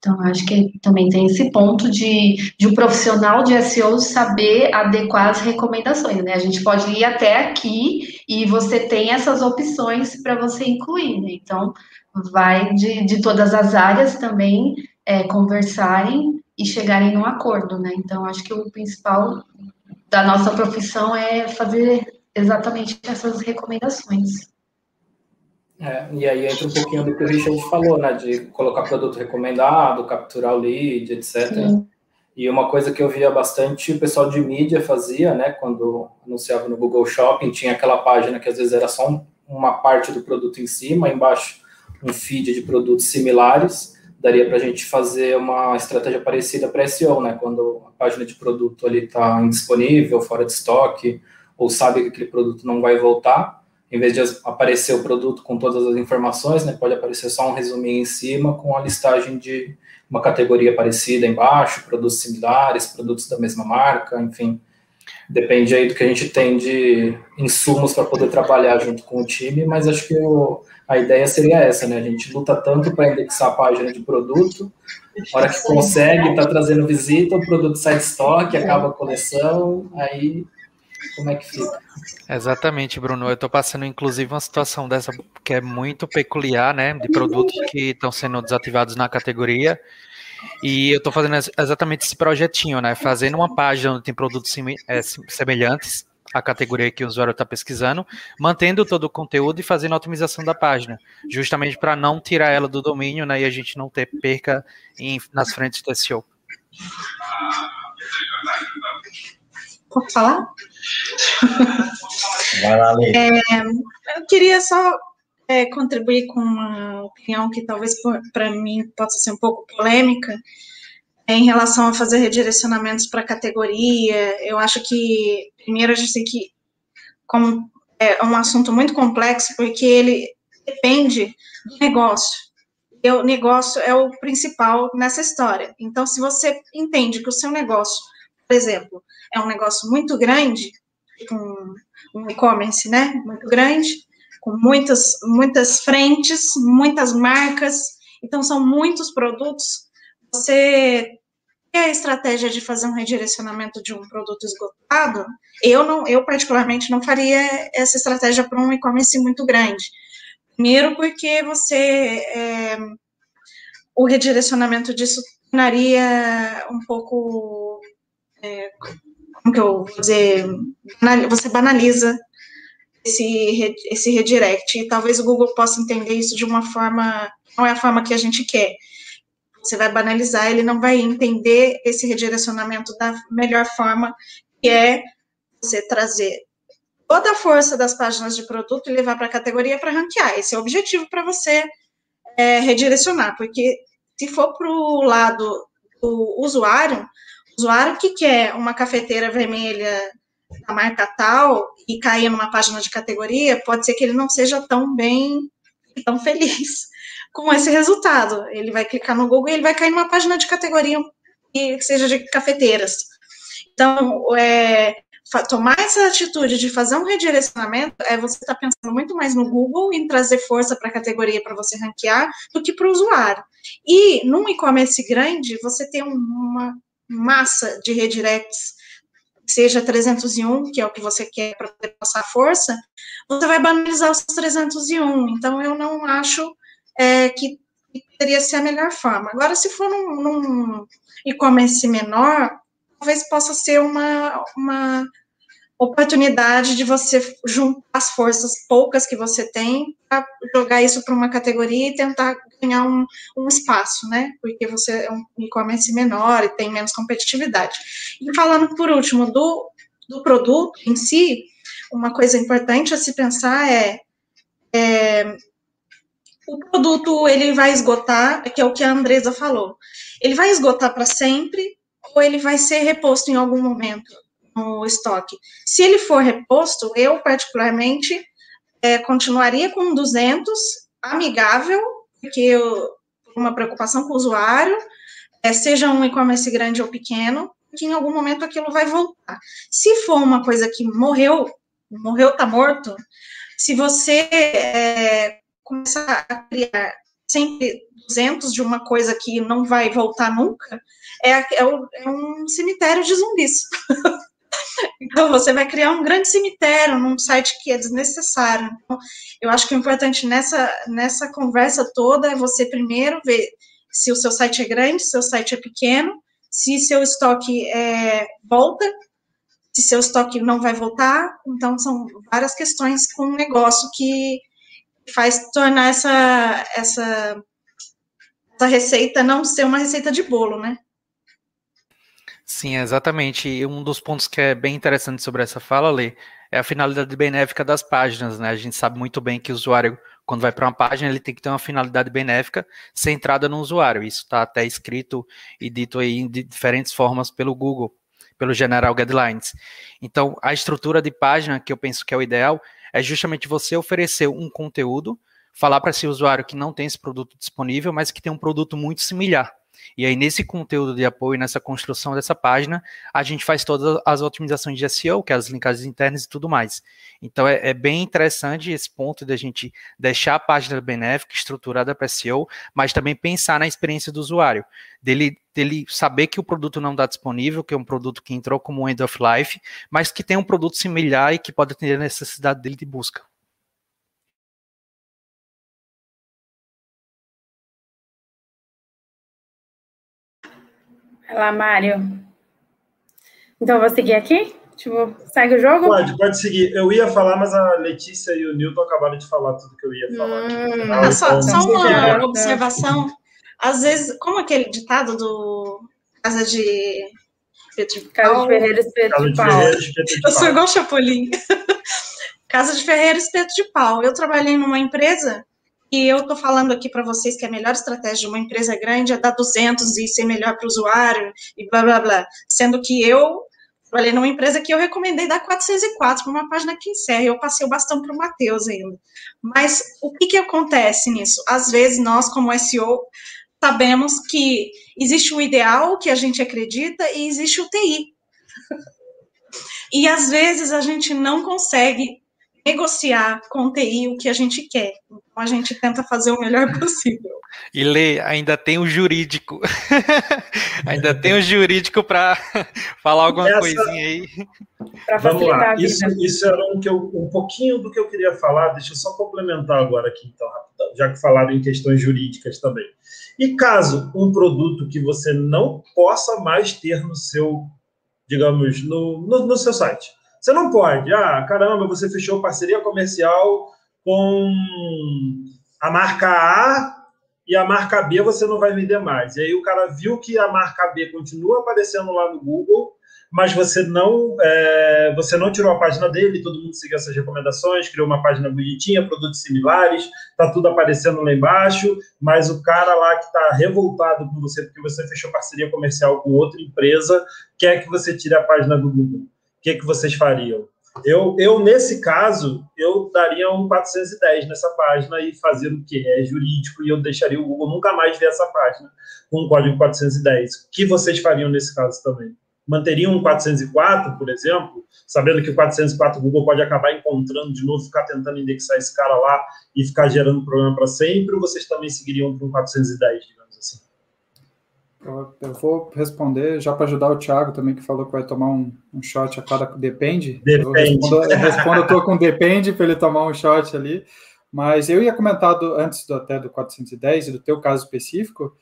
Então, acho que também tem esse ponto de, de um profissional de SEO saber adequar as recomendações, né? A gente pode ir até aqui e você tem essas opções para você incluir, né? Então, vai de, de todas as áreas também é, conversarem e chegarem num acordo, né? Então, acho que o principal da nossa profissão é fazer exatamente essas recomendações. É, e aí entra um pouquinho do que o Richard falou, né? De colocar produto recomendado, capturar o lead, etc. Sim. E uma coisa que eu via bastante o pessoal de mídia fazia, né? Quando anunciava no Google Shopping, tinha aquela página que às vezes era só um, uma parte do produto em cima, embaixo um feed de produtos similares. Daria para a gente fazer uma estratégia parecida para SEO, né? Quando a página de produto ali está indisponível, fora de estoque, ou sabe que aquele produto não vai voltar, em vez de aparecer o produto com todas as informações, né, pode aparecer só um resuminho em cima com a listagem de uma categoria parecida embaixo, produtos similares, produtos da mesma marca, enfim. Depende aí do que a gente tem de insumos para poder trabalhar junto com o time, mas acho que a ideia seria essa, né? A gente luta tanto para indexar a página de produto, a hora que consegue, está trazendo visita, o produto sai de estoque, acaba a coleção, aí como é que fica? Exatamente, Bruno. Eu estou passando, inclusive, uma situação dessa que é muito peculiar, né? De produtos que estão sendo desativados na categoria. E eu estou fazendo exatamente esse projetinho, né? Fazendo uma página onde tem produtos é, semelhantes à categoria que o usuário está pesquisando, mantendo todo o conteúdo e fazendo a otimização da página, justamente para não tirar ela do domínio, né? E a gente não ter perca em, nas frentes do SEO. Pode falar? Vai lá, Lê. É, eu queria só é, contribuir com uma opinião que talvez para mim possa ser um pouco polêmica é, em relação a fazer redirecionamentos para categoria. Eu acho que, primeiro, a gente tem que. Como é um assunto muito complexo, porque ele depende do negócio. E o negócio é o principal nessa história. Então, se você entende que o seu negócio, por exemplo, é um negócio muito grande, um, um e-commerce, né, muito grande, com muitas, muitas frentes, muitas marcas, então são muitos produtos, você tem a estratégia de fazer um redirecionamento de um produto esgotado, eu não, eu particularmente não faria essa estratégia para um e-commerce muito grande. Primeiro porque você é, o redirecionamento disso tornaria um pouco, é, como que eu vou dizer, você banaliza esse, esse redirect, e talvez o Google possa entender isso de uma forma, não é a forma que a gente quer, você vai banalizar, ele não vai entender esse redirecionamento da melhor forma, que é você trazer toda a força das páginas de produto e levar para a categoria para ranquear. Esse é o objetivo para você é, redirecionar, porque se for para o lado do usuário, usuário que quer uma cafeteira vermelha da marca tal e cair numa página de categoria, pode ser que ele não seja tão bem, tão feliz com esse resultado. Ele vai clicar no Google e ele vai cair numa página de categoria que seja de cafeteiras. Então, é, tomar essa atitude de fazer um redirecionamento é você estar tá pensando muito mais no Google em trazer força para a categoria para você ranquear do que para o usuário. E num e-commerce grande, você tem uma massa de redirects, seja 301, que é o que você quer para passar força, você vai banalizar os 301. Então, eu não acho é, que teria ser a melhor forma. Agora, se for num, num e-commerce menor, talvez possa ser uma, uma oportunidade de você juntar as forças poucas que você tem para jogar isso para uma categoria e tentar ganhar um, um espaço, né? Porque você é um e-commerce menor e tem menos competitividade. E falando por último do, do produto em si, uma coisa importante a se pensar é, é o produto ele vai esgotar, que é o que a Andresa falou. Ele vai esgotar para sempre ou ele vai ser reposto em algum momento no estoque? Se ele for reposto, eu particularmente é, continuaria com 200, amigável, porque eu, uma preocupação com o usuário, é, seja um e-commerce grande ou pequeno, que em algum momento aquilo vai voltar. Se for uma coisa que morreu, morreu, tá morto, se você é, começar a criar sempre 200 de uma coisa que não vai voltar nunca, é, é, é um cemitério de zumbis. então, você vai criar um grande cemitério num site que é desnecessário. Então, eu acho que o importante nessa, nessa conversa toda é você primeiro ver se o seu site é grande, se o seu site é pequeno, se seu estoque é, volta, se seu estoque não vai voltar. Então, são várias questões com o negócio que faz tornar essa, essa, essa receita não ser uma receita de bolo, né? Sim, exatamente. E um dos pontos que é bem interessante sobre essa fala, Lê, é a finalidade benéfica das páginas, né? A gente sabe muito bem que o usuário, quando vai para uma página, ele tem que ter uma finalidade benéfica centrada no usuário. Isso está até escrito e dito aí de diferentes formas pelo Google, pelo General Guidelines. Então, a estrutura de página, que eu penso que é o ideal, é justamente você oferecer um conteúdo, falar para esse usuário que não tem esse produto disponível, mas que tem um produto muito similar. E aí, nesse conteúdo de apoio, nessa construção dessa página, a gente faz todas as otimizações de SEO, que é as linkagens internas e tudo mais. Então, é, é bem interessante esse ponto de a gente deixar a página benéfica, estruturada para SEO, mas também pensar na experiência do usuário, dele, dele saber que o produto não está disponível, que é um produto que entrou como end of life, mas que tem um produto similar e que pode atender a necessidade dele de busca. Vai lá, Mário. Então, eu vou seguir aqui? Tipo, segue o jogo? Pode, pode seguir. Eu ia falar, mas a Letícia e o Nilton acabaram de falar tudo que eu ia falar. Hum, final, só, então, só uma observação. Às vezes, como aquele ditado do Casa de Pedro de Casa de Ferreira Espeto de, de Pau. Eu sou igual Chapolin. Casa de Ferreira Espeto de Pau. Eu trabalhei numa empresa e eu estou falando aqui para vocês que a melhor estratégia de uma empresa grande é dar 200 e ser melhor para o usuário e blá blá blá. Sendo que eu trabalhei numa empresa que eu recomendei dar 404 para uma página que encerra. Eu passei o bastão para o Matheus ainda. Mas o que, que acontece nisso? Às vezes nós, como SEO, sabemos que existe o ideal que a gente acredita e existe o TI. E às vezes a gente não consegue negociar com TI o que a gente quer. Então, a gente tenta fazer o melhor possível. E Lê, ainda tem o jurídico. ainda tem o jurídico para falar alguma Essa... coisinha aí. Vamos lá, isso, isso era um, que eu, um pouquinho do que eu queria falar, deixa eu só complementar agora aqui, então, já que falaram em questões jurídicas também. E caso um produto que você não possa mais ter no seu, digamos, no, no, no seu site, você não pode. Ah, caramba, você fechou parceria comercial com a marca A e a marca B você não vai vender mais. E aí o cara viu que a marca B continua aparecendo lá no Google, mas você não é, você não tirou a página dele, todo mundo seguiu essas recomendações, criou uma página bonitinha, produtos similares, tá tudo aparecendo lá embaixo, mas o cara lá que está revoltado com você porque você fechou parceria comercial com outra empresa quer que você tire a página do Google que, que vocês fariam? Eu, eu, nesse caso, eu daria um 410 nessa página e fazer o que é jurídico, e eu deixaria o Google nunca mais ver essa página com o código 410. O que vocês fariam nesse caso também? Manteriam um 404, por exemplo, sabendo que o 404 o Google pode acabar encontrando de novo, ficar tentando indexar esse cara lá e ficar gerando problema para sempre, ou vocês também seguiriam para um 410, digamos assim? Eu, eu, vou responder, já para ajudar o Thiago também, que falou que vai tomar um, um shot a cada. Depende. Depende. Eu respondo, eu respondo, estou com depende para ele tomar um shot ali. Mas eu ia comentar do, antes do, até do 410 e do teu caso específico,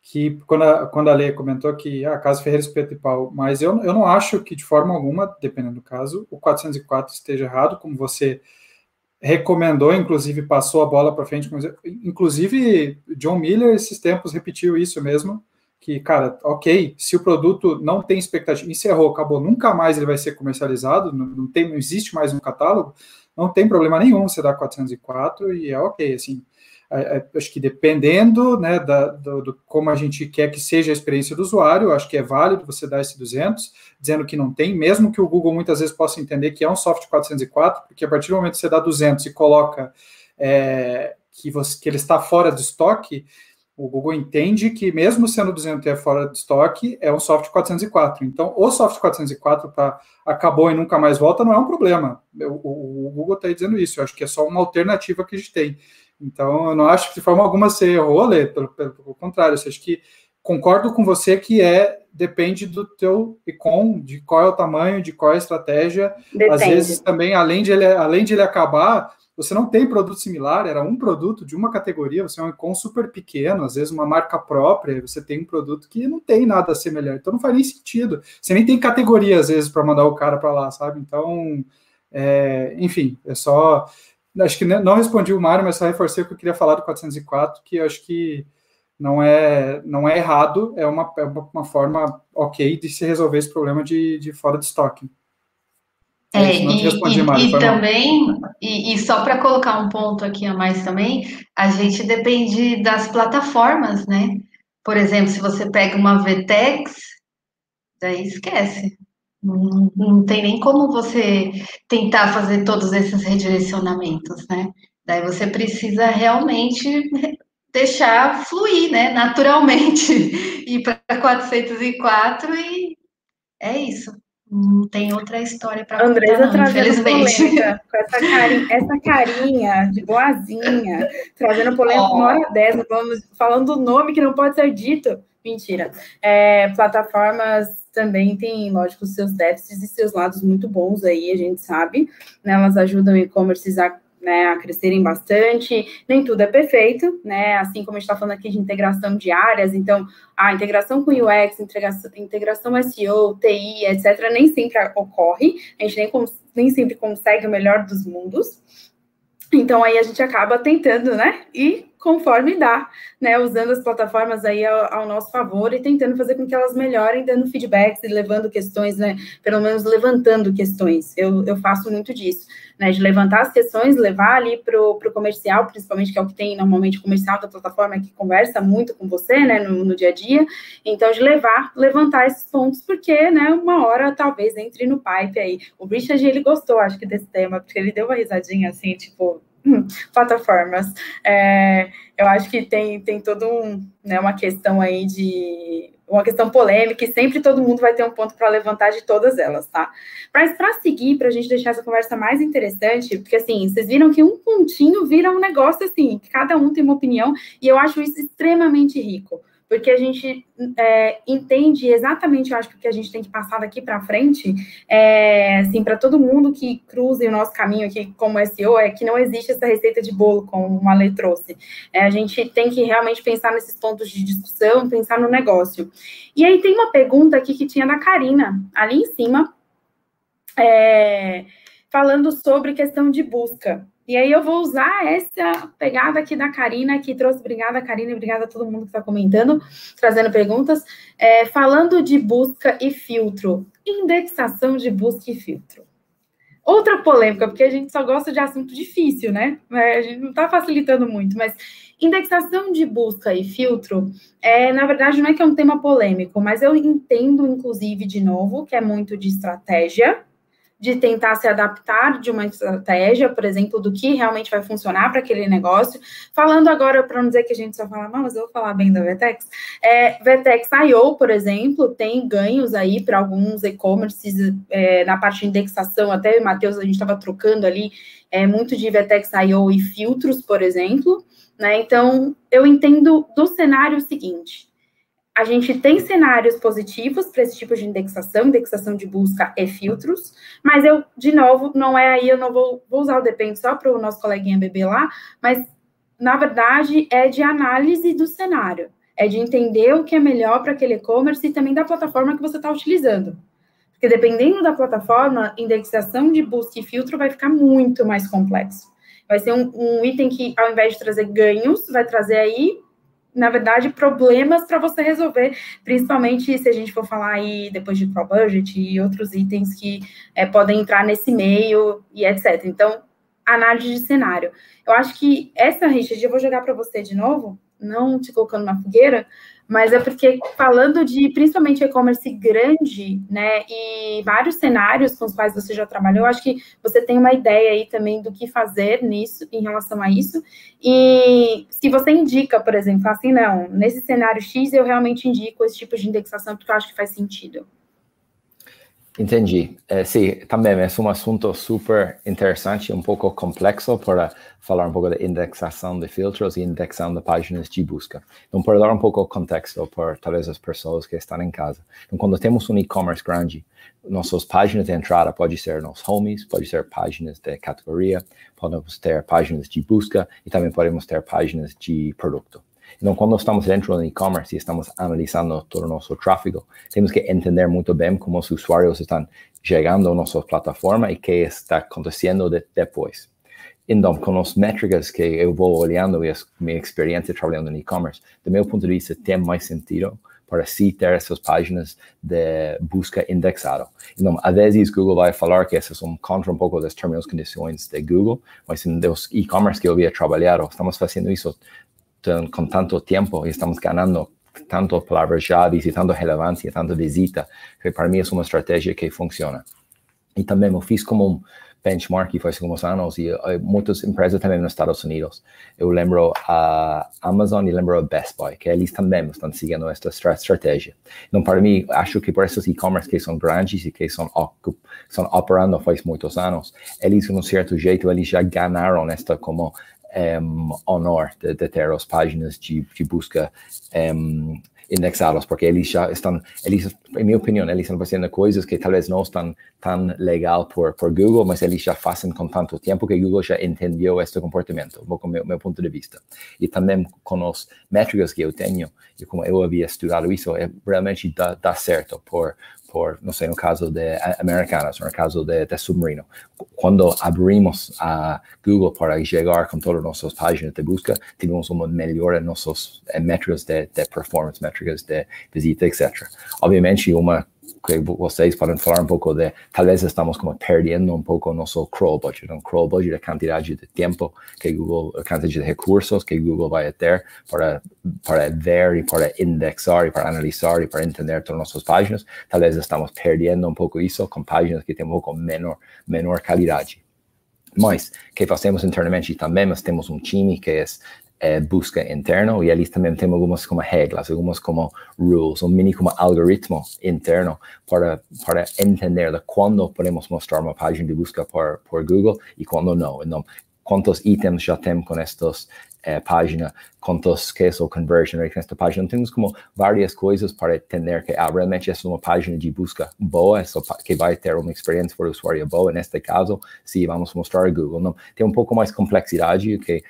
que quando a, quando a Lei comentou que ah, caso Ferreira Espeto e Pau, mas eu, eu não acho que de forma alguma, dependendo do caso, o 404 esteja errado, como você recomendou, inclusive passou a bola para frente. Inclusive, John Miller, esses tempos, repetiu isso mesmo que, cara, ok, se o produto não tem expectativa, encerrou, acabou, nunca mais ele vai ser comercializado, não, não, tem, não existe mais um catálogo, não tem problema nenhum você dar 404 e é ok, assim, é, é, acho que dependendo, né, da, do, do, como a gente quer que seja a experiência do usuário, acho que é válido você dar esse 200, dizendo que não tem, mesmo que o Google muitas vezes possa entender que é um software 404, porque a partir do momento que você dá 200 e coloca é, que, você, que ele está fora de estoque, o Google entende que, mesmo sendo 200 é fora de estoque, é um software 404. Então, o software 404 tá, acabou e nunca mais volta não é um problema. O, o, o Google está dizendo isso. Eu acho que é só uma alternativa que a gente tem. Então, eu não acho que de forma alguma você errou, Lê, pelo, pelo, pelo contrário. Eu acho que concordo com você que é depende do teu icon, de qual é o tamanho, de qual é a estratégia. Depende. Às vezes também, além de ele, além de ele acabar você não tem produto similar, era um produto de uma categoria, você é um icon super pequeno, às vezes uma marca própria, você tem um produto que não tem nada semelhante, então não faz nem sentido. Você nem tem categoria, às vezes, para mandar o cara para lá, sabe? Então, é, enfim, é só. Acho que não respondi o Mário, mas só reforcei o que eu queria falar do 404, que acho que não é, não é errado, é uma, é uma forma ok de se resolver esse problema de, de fora de estoque. É, e, e, e também, e, e só para colocar um ponto aqui a mais também, a gente depende das plataformas, né? Por exemplo, se você pega uma VTEX, daí esquece. Não, não tem nem como você tentar fazer todos esses redirecionamentos, né? Daí você precisa realmente deixar fluir, né? Naturalmente, ir para 404 e é isso. Não tem outra história para Andresa contar, não, trazendo polêmica, com essa carinha, essa carinha de boazinha, trazendo polêmica oh. uma hora dessa, falando o nome que não pode ser dito. Mentira. É, plataformas também têm, lógico, seus déficits e seus lados muito bons aí, a gente sabe. Né, elas ajudam o e-commerce a né, a crescerem bastante. Nem tudo é perfeito, né? Assim como a gente está falando aqui de integração de áreas, então a integração com UX, integração, integração SEO, TI, etc., nem sempre ocorre, a gente nem, nem sempre consegue o melhor dos mundos. Então aí a gente acaba tentando, né? E conforme dá, né? Usando as plataformas aí ao, ao, nosso favor e tentando fazer com que elas melhorem, dando feedbacks e levando questões, né? Pelo menos levantando questões. Eu, eu faço muito disso, né? De levantar as questões, levar ali para o comercial, principalmente, que é o que tem normalmente o comercial da plataforma que conversa muito com você, né? No, no dia a dia. Então, de levar, levantar esses pontos, porque, né? Uma hora talvez entre no pipe aí. O Richard, ele gostou, acho que, desse tema, porque ele deu uma risadinha assim, tipo plataformas. É, eu acho que tem, tem todo um, né, uma questão aí de uma questão polêmica e sempre todo mundo vai ter um ponto para levantar de todas elas, tá? Mas para seguir, para a gente deixar essa conversa mais interessante, porque assim, vocês viram que um pontinho vira um negócio assim, cada um tem uma opinião, e eu acho isso extremamente rico porque a gente é, entende exatamente, eu acho que o que a gente tem que passar daqui para frente, é, assim, para todo mundo que cruze o nosso caminho aqui como SEO, é que não existe essa receita de bolo, como o Ale trouxe. É, a gente tem que realmente pensar nesses pontos de discussão, pensar no negócio. E aí tem uma pergunta aqui que tinha da Karina, ali em cima, é, falando sobre questão de busca. E aí eu vou usar essa pegada aqui da Karina, que trouxe. Obrigada, Karina, e obrigada a todo mundo que está comentando, trazendo perguntas. É, falando de busca e filtro. Indexação de busca e filtro. Outra polêmica, porque a gente só gosta de assunto difícil, né? É, a gente não está facilitando muito, mas indexação de busca e filtro, é, na verdade, não é que é um tema polêmico, mas eu entendo, inclusive, de novo, que é muito de estratégia, de tentar se adaptar de uma estratégia, por exemplo, do que realmente vai funcionar para aquele negócio. Falando agora, para não dizer que a gente só fala, mas eu vou falar bem da Vetex, é, Vetex I.O., por exemplo, tem ganhos aí para alguns e-commerces é, na parte de indexação, até, Matheus, a gente estava trocando ali é, muito de Vetex I.O. e filtros, por exemplo, né? Então, eu entendo do cenário seguinte, a gente tem cenários positivos para esse tipo de indexação, indexação de busca e filtros, mas eu, de novo, não é aí, eu não vou, vou usar o depende só para o nosso coleguinha bebê lá, mas na verdade é de análise do cenário, é de entender o que é melhor para aquele e-commerce e também da plataforma que você está utilizando. Porque dependendo da plataforma, indexação de busca e filtro vai ficar muito mais complexo. Vai ser um, um item que, ao invés de trazer ganhos, vai trazer aí na verdade, problemas para você resolver, principalmente se a gente for falar aí depois de Pro Budget e outros itens que é, podem entrar nesse meio e etc. Então, análise de cenário. Eu acho que essa, Richard, eu vou jogar para você de novo, não te colocando na fogueira, mas é porque falando de principalmente e-commerce grande, né, e vários cenários com os quais você já trabalhou, acho que você tem uma ideia aí também do que fazer nisso, em relação a isso. E se você indica, por exemplo, assim, não, nesse cenário X eu realmente indico esse tipo de indexação porque eu acho que faz sentido. Entendi. É, sim, também é um assunto super interessante, um pouco complexo para falar um pouco da indexação de filtros e indexação de páginas de busca. Então, para dar um pouco de contexto para talvez as pessoas que estão em casa. Então, quando temos um e-commerce grande, nossas páginas de entrada pode ser nos homes, pode ser páginas de categoria, podemos ter páginas de busca e também podemos ter páginas de produto. Então, quando estamos dentro do e-commerce e estamos analisando todo o nosso tráfego, temos que entender muito bem como os usuários estão chegando à nossa plataforma e o que está acontecendo de, depois. Então, com as métricas que eu vou olhando e a minha experiência trabalhando no e-commerce, do meu ponto de vista, tem mais sentido para si ter essas páginas de busca indexado. Então, às vezes Google vai falar que essas são contra um pouco das termos e condições de Google, mas nos e-commerce que eu havia trabalhado, estamos fazendo isso com tanto tempo e estamos ganhando tanto palavras-chave e tanto relevância, tanto visita, que para mim é uma estratégia que funciona. E também eu fiz como um benchmark faz alguns anos e uh, muitas empresas também nos Estados Unidos. Eu lembro a Amazon e lembro a Best Buy, que eles também estão seguindo esta estratégia. Então, para mim, acho que por esses e-commerce que são grandes e que são, são operando faz muitos anos, eles, de um certo jeito, eles já ganharam esta como um, honor de, de, ter as páginas de, de busca um, porque eles já estão, eles, em minha opinião, eles estão fazendo coisas que talvez não estão tão legal por, por Google, mas eles já fazem com tanto tempo que Google já entendeu este comportamento, com meu, meu ponto de vista. E também com as métricas que eu tenho, e como eu havia estudado isso, é, realmente dá, dá certo por, por, não sei, no caso de Americanas, no caso de, de Submarino. Quando abrimos a Google para chegar com todas as nossas páginas de busca, tivemos uma melhora em nossos métricas de, de performance, métricas de visita, etc. Obviamente, uma que vocês podem falar um pouco de, talvez estamos como perdendo um pouco o nosso crawl budget. Um crawl budget a quantidade de tempo que Google, a quantidade de recursos que Google vai ter para, para ver e para indexar e para analisar e para entender todas as nossas páginas. Talvez estamos perdendo um pouco isso com páginas que têm um pouco menor, menor qualidade. Mas, que fazemos internamente também, nós temos um time que é é, busca interno e eles também têm algumas como regras, algumas como rules, um mini como algoritmo interno para para entender de quando podemos mostrar uma página de busca por, por Google e quando não. Então, quantos itens já temos com estes eh, página, quantos que é o conversion rate nesta página. Temos como várias coisas para entender que ah, realmente essa é uma página de busca boa, que vai ter uma experiência para o usuário boa. Neste caso, se vamos mostrar Google. Não, tem um pouco mais complexidade, que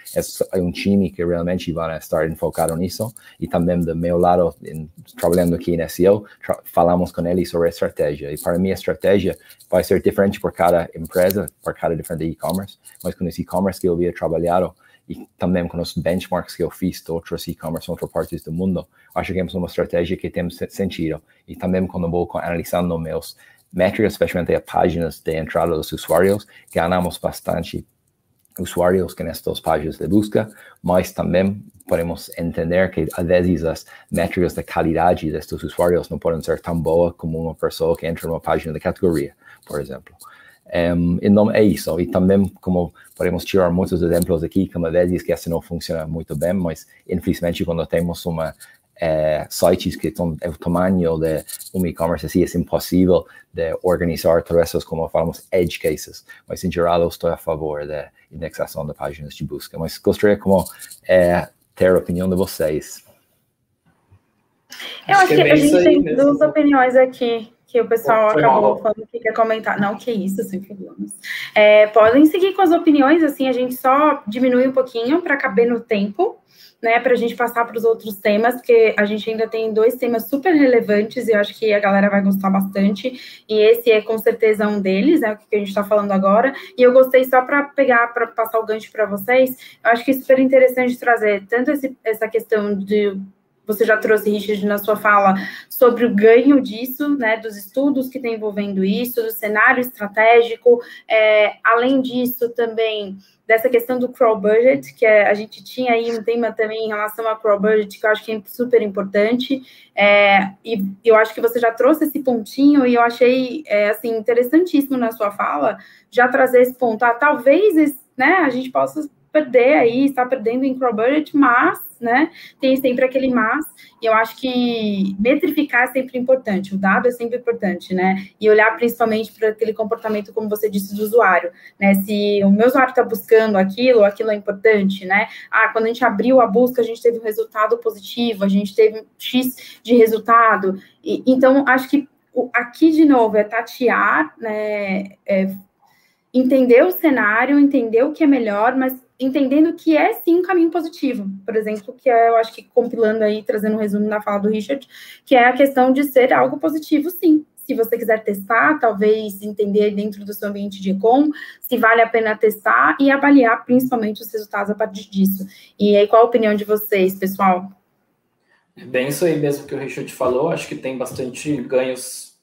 é um time que realmente vai estar enfocado nisso. E também do meu lado, em, trabalhando aqui na SEO, falamos com ele sobre a estratégia. E para mim, a estratégia vai ser diferente por cada empresa, por cada diferente e-commerce. Mas com esse e-commerce que eu havia trabalhado, e também com os benchmarks que eu fiz de outros e-commerce, outras partes do mundo, acho que é uma estratégia que tem sentido. E também quando vou analisando meus métricas, especialmente as páginas de entrada dos usuários, ganhamos bastante usuários com estas páginas de busca, mas também podemos entender que às vezes as métricas de qualidade destes usuários não podem ser tão boas como uma pessoa que entra numa página de categoria, por exemplo. Um, e não é isso. E também, como podemos tirar muitos exemplos aqui, como vezes que assim não funciona muito bem, mas infelizmente quando temos uma é, sites que são o tamanho de um e-commerce assim, é impossível de organizar todas essas, como falamos, edge cases. Mas em geral eu estou a favor da indexação de páginas de busca. Mas gostaria como é, ter a opinião de vocês. Eu acho, acho que, que é a gente tem mesmo. duas opiniões aqui que o pessoal Foi acabou mal. falando que quer comentar. Não, que isso, sem problemas. É, podem seguir com as opiniões, assim, a gente só diminui um pouquinho para caber no tempo, né, para a gente passar para os outros temas, porque a gente ainda tem dois temas super relevantes e eu acho que a galera vai gostar bastante. E esse é com certeza um deles, né, o que a gente está falando agora. E eu gostei só para pegar, para passar o gancho para vocês. Eu acho que é super interessante trazer tanto esse, essa questão de você já trouxe, Richard, na sua fala, sobre o ganho disso, né, dos estudos que tem envolvendo isso, do cenário estratégico. É, além disso, também dessa questão do crawl budget, que é, a gente tinha aí um tema também em relação ao crawl budget, que eu acho que é super importante, é, e eu acho que você já trouxe esse pontinho, e eu achei, é, assim, interessantíssimo na sua fala, já trazer esse ponto, ah, talvez, né, a gente possa perder aí, está perdendo em crawl budget, mas né? Tem sempre aquele mas, e eu acho que metrificar é sempre importante, o dado é sempre importante, né? E olhar principalmente para aquele comportamento, como você disse, do usuário, né? Se o meu usuário está buscando aquilo, aquilo é importante, né? Ah, quando a gente abriu a busca, a gente teve um resultado positivo, a gente teve X de resultado. E, então, acho que aqui, de novo, é tatear, né? É, entender o cenário, entender o que é melhor, mas entendendo que é sim um caminho positivo. Por exemplo, que é, eu acho que compilando aí, trazendo um resumo na fala do Richard, que é a questão de ser algo positivo, sim. Se você quiser testar, talvez entender dentro do seu ambiente de e-com, se vale a pena testar e avaliar principalmente os resultados a partir disso. E aí, qual a opinião de vocês, pessoal? É bem isso aí mesmo que o Richard falou. Acho que tem bastante ganhos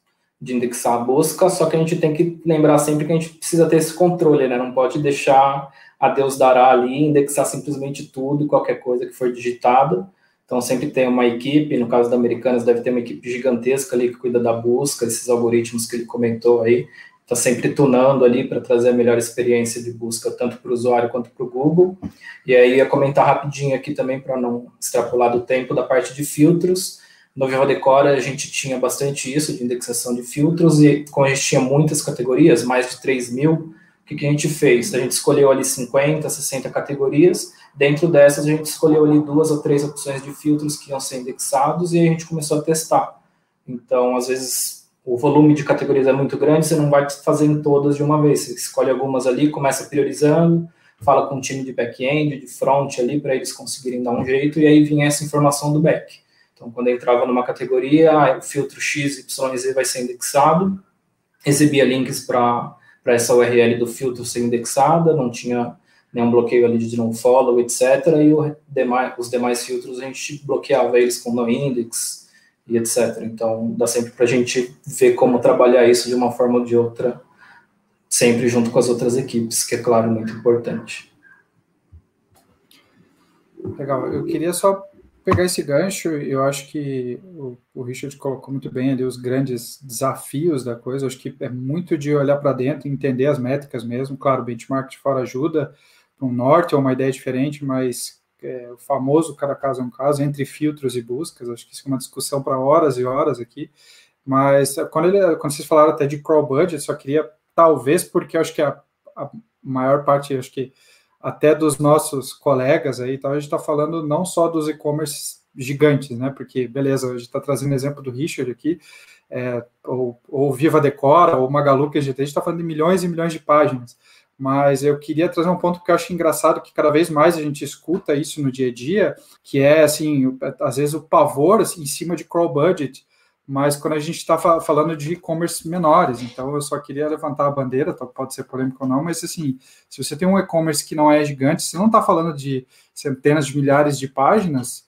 de indexar a busca, só que a gente tem que lembrar sempre que a gente precisa ter esse controle, né? Não pode deixar a Deus dará ali, indexar simplesmente tudo, qualquer coisa que for digitado. Então, sempre tem uma equipe, no caso da Americanas, deve ter uma equipe gigantesca ali que cuida da busca, esses algoritmos que ele comentou aí, está sempre tunando ali para trazer a melhor experiência de busca, tanto para o usuário quanto para o Google. E aí, ia comentar rapidinho aqui também, para não extrapolar do tempo, da parte de filtros. No Viva Decora, a gente tinha bastante isso, de indexação de filtros, e como a gente tinha muitas categorias, mais de 3 mil, que, que a gente fez? A gente escolheu ali 50, 60 categorias, dentro dessas a gente escolheu ali duas ou três opções de filtros que iam ser indexados e a gente começou a testar. Então, às vezes, o volume de categorias é muito grande, você não vai fazendo todas de uma vez, você escolhe algumas ali, começa priorizando, fala com o time de back-end, de front ali, para eles conseguirem dar um jeito, e aí vinha essa informação do back. Então, quando entrava numa categoria, o filtro X, Y, Z vai ser indexado, exibia links para para essa URL do filtro ser indexada, não tinha nenhum bloqueio ali de não follow, etc. E demais, os demais filtros a gente bloqueava eles com no index e etc. Então dá sempre para a gente ver como trabalhar isso de uma forma ou de outra, sempre junto com as outras equipes, que é claro muito importante. Legal. Eu queria só pegar esse gancho, eu acho que o, o, Richard colocou muito bem ali os grandes desafios da coisa. Acho que é muito de olhar para dentro, entender as métricas mesmo. Claro, benchmark de fora ajuda para um norte, é uma ideia diferente, mas é, o famoso cada caso é um caso, entre filtros e buscas, acho que isso é uma discussão para horas e horas aqui, mas quando, ele, quando vocês falaram até de crawl budget, só queria, talvez, porque acho que a, a maior parte, acho que até dos nossos colegas aí, então a gente está falando não só dos e-commerce gigantes, né? Porque, beleza, a gente está trazendo exemplo do Richard aqui, é, ou, ou, Viva Decora, ou Magalu, que a gente está falando de milhões e milhões de páginas. Mas eu queria trazer um ponto que eu acho engraçado, que cada vez mais a gente escuta isso no dia a dia, que é, assim, às vezes o pavor assim, em cima de crawl budget, mas quando a gente está falando de e-commerce menores, então eu só queria levantar a bandeira, tá, pode ser polêmico ou não, mas assim, se você tem um e-commerce que não é gigante, você não está falando de centenas de milhares de páginas,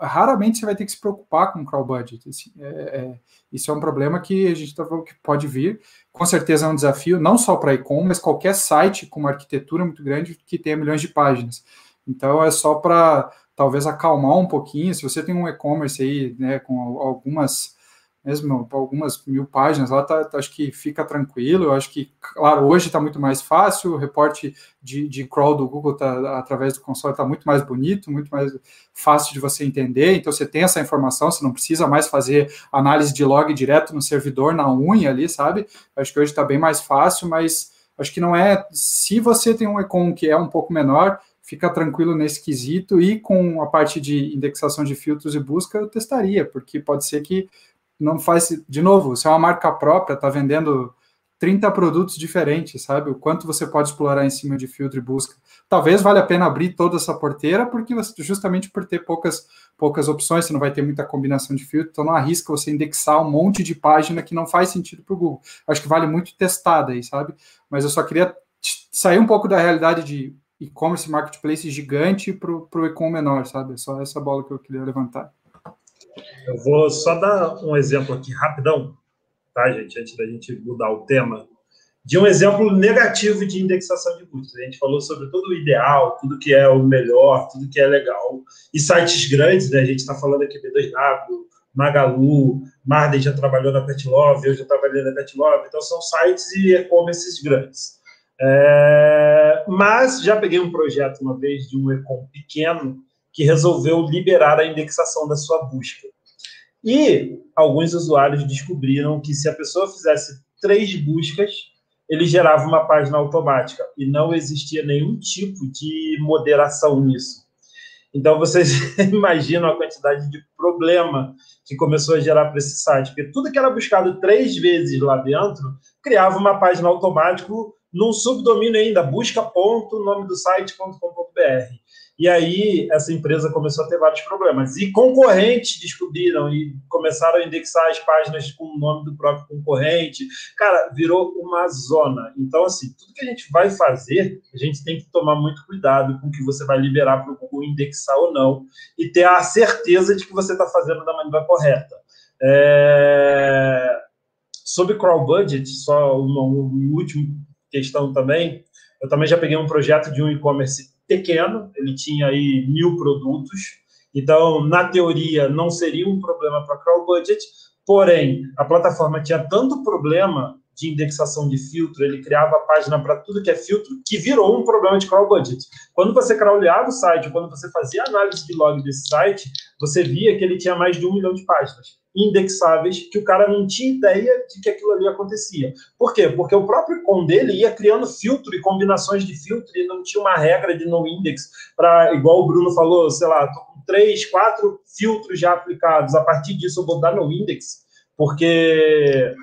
raramente você vai ter que se preocupar com crawl budget. Assim, é, é, isso é um problema que a gente tá falando que pode vir. Com certeza é um desafio, não só para e-com, mas qualquer site com uma arquitetura muito grande que tenha milhões de páginas. Então é só para talvez acalmar um pouquinho. Se você tem um e-commerce aí, né, com algumas mesmo algumas mil páginas lá, tá, tá, acho que fica tranquilo. Eu acho que, claro, hoje está muito mais fácil, o reporte de, de crawl do Google tá, através do console está muito mais bonito, muito mais fácil de você entender. Então, você tem essa informação, você não precisa mais fazer análise de log direto no servidor, na unha ali, sabe? Acho que hoje está bem mais fácil, mas acho que não é. Se você tem um econ que é um pouco menor, fica tranquilo nesse quesito e com a parte de indexação de filtros e busca eu testaria, porque pode ser que não faz. De novo, se é uma marca própria, está vendendo 30 produtos diferentes, sabe? O quanto você pode explorar em cima de filtro e busca. Talvez valha a pena abrir toda essa porteira, porque você, justamente por ter poucas, poucas opções, você não vai ter muita combinação de filtro, então não arrisca você indexar um monte de página que não faz sentido para o Google. Acho que vale muito testar daí, sabe? Mas eu só queria sair um pouco da realidade de e-commerce marketplace gigante para o e-com menor, sabe? É só essa bola que eu queria levantar. Eu vou só dar um exemplo aqui rapidão, tá, gente, antes da gente mudar o tema, de um exemplo negativo de indexação de custos. A gente falou sobre todo o ideal, tudo que é o melhor, tudo que é legal. E sites grandes, né? A gente está falando aqui B2W, Magalu, Marden já trabalhou na Petlove, eu já trabalhei na Petlove, então são sites e e-commerces grandes. É, mas já peguei um projeto uma vez de um e-com pequeno que resolveu liberar a indexação da sua busca. E alguns usuários descobriram que se a pessoa fizesse três buscas, ele gerava uma página automática e não existia nenhum tipo de moderação nisso. Então vocês imaginam a quantidade de problema que começou a gerar para esse site, porque tudo que era buscado três vezes lá dentro criava uma página automática num subdomínio ainda, busca.nome do site.com.br. E aí essa empresa começou a ter vários problemas. E concorrentes descobriram e começaram a indexar as páginas com o nome do próprio concorrente. Cara, virou uma zona. Então, assim, tudo que a gente vai fazer, a gente tem que tomar muito cuidado com o que você vai liberar para o Google indexar ou não. E ter a certeza de que você está fazendo da maneira correta. É... Sobre crawl budget, só uma, uma última questão também. Eu também já peguei um projeto de um e-commerce pequeno, ele tinha aí mil produtos, então, na teoria, não seria um problema para crawl budget, porém, a plataforma tinha tanto problema de indexação de filtro, ele criava a página para tudo que é filtro, que virou um problema de crawl budget. Quando você crawleava o site, quando você fazia análise de log desse site, você via que ele tinha mais de um milhão de páginas indexáveis que o cara não tinha ideia de que aquilo ali acontecia. Por quê? Porque o próprio com dele ia criando filtro e combinações de filtro e não tinha uma regra de no index para, igual o Bruno falou, sei lá, tô com três, quatro filtros já aplicados. A partir disso eu vou dar no index, porque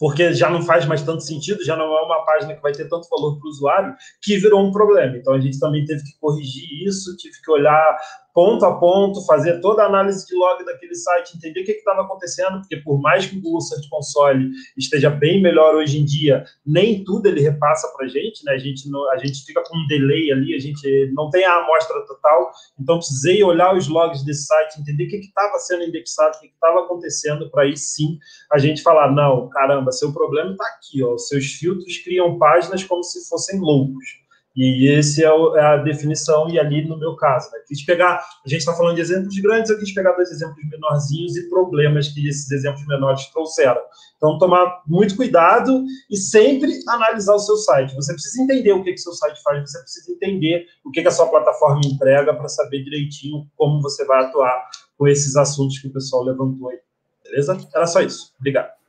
porque já não faz mais tanto sentido, já não é uma página que vai ter tanto valor para o usuário, que virou um problema. Então a gente também teve que corrigir isso, tive que olhar ponto a ponto, fazer toda a análise de log daquele site, entender o que estava acontecendo, porque por mais que o Google Search Console esteja bem melhor hoje em dia, nem tudo ele repassa para a gente, né? A gente, a gente fica com um delay ali, a gente não tem a amostra total, então precisei olhar os logs desse site, entender o que estava sendo indexado, o que estava acontecendo, para aí sim a gente falar, não, caramba, seu problema está aqui, ó, seus filtros criam páginas como se fossem loucos. E esse é, é, a definição, e ali no meu caso. Né? Quis pegar, a gente está falando de exemplos grandes, eu quis pegar dois exemplos menorzinhos e problemas que esses exemplos menores trouxeram. Então, tomar muito cuidado e sempre analisar o seu site. Você precisa entender o que, que seu site faz, você precisa entender o que, que a sua plataforma entrega para saber direitinho como você vai atuar com esses assuntos que o pessoal levantou aí. Beleza? Era só isso. Obrigado.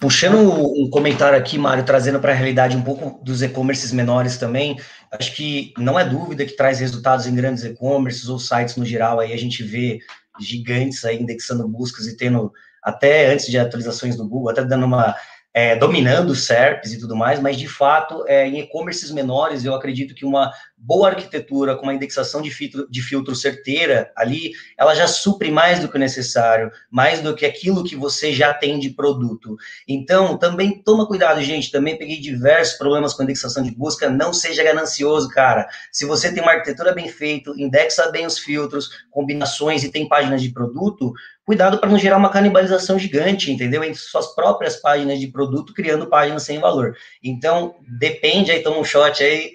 Puxando um comentário aqui, Mário, trazendo para a realidade um pouco dos e-commerces menores também, acho que não é dúvida que traz resultados em grandes e-commerces ou sites no geral, aí a gente vê gigantes aí indexando buscas e tendo, até antes de atualizações do Google, até dando uma é, dominando SERPs e tudo mais, mas de fato, é, em e-commerces menores, eu acredito que uma boa arquitetura, com uma indexação de filtro, de filtro certeira ali, ela já supre mais do que o necessário, mais do que aquilo que você já tem de produto. Então, também toma cuidado, gente. Também peguei diversos problemas com indexação de busca. Não seja ganancioso, cara. Se você tem uma arquitetura bem feita, indexa bem os filtros, combinações e tem páginas de produto, cuidado para não gerar uma canibalização gigante, entendeu? Entre suas próprias páginas de produto, criando páginas sem valor. Então, depende, aí toma um shot aí.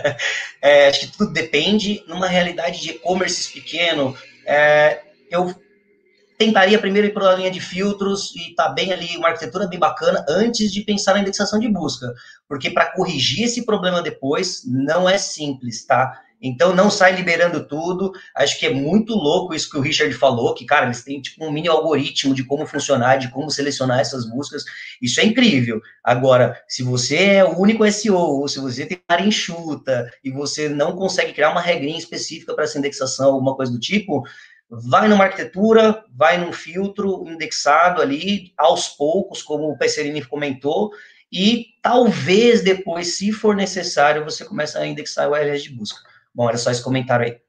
é, acho que tudo depende. Numa realidade de e-commerce pequeno, é, eu tentaria primeiro ir para a linha de filtros e tá bem ali, uma arquitetura bem bacana, antes de pensar na indexação de busca. Porque para corrigir esse problema depois, não é simples, tá? Então não sai liberando tudo. Acho que é muito louco isso que o Richard falou, que, cara, eles têm tipo um mini algoritmo de como funcionar, de como selecionar essas buscas. Isso é incrível. Agora, se você é o único SEO, ou se você tem área enxuta e você não consegue criar uma regrinha específica para essa indexação, alguma coisa do tipo, vai numa arquitetura, vai num filtro indexado ali, aos poucos, como o Pesserini comentou, e talvez depois, se for necessário, você comece a indexar o URLs de busca. Bom, era só esse comentário aí.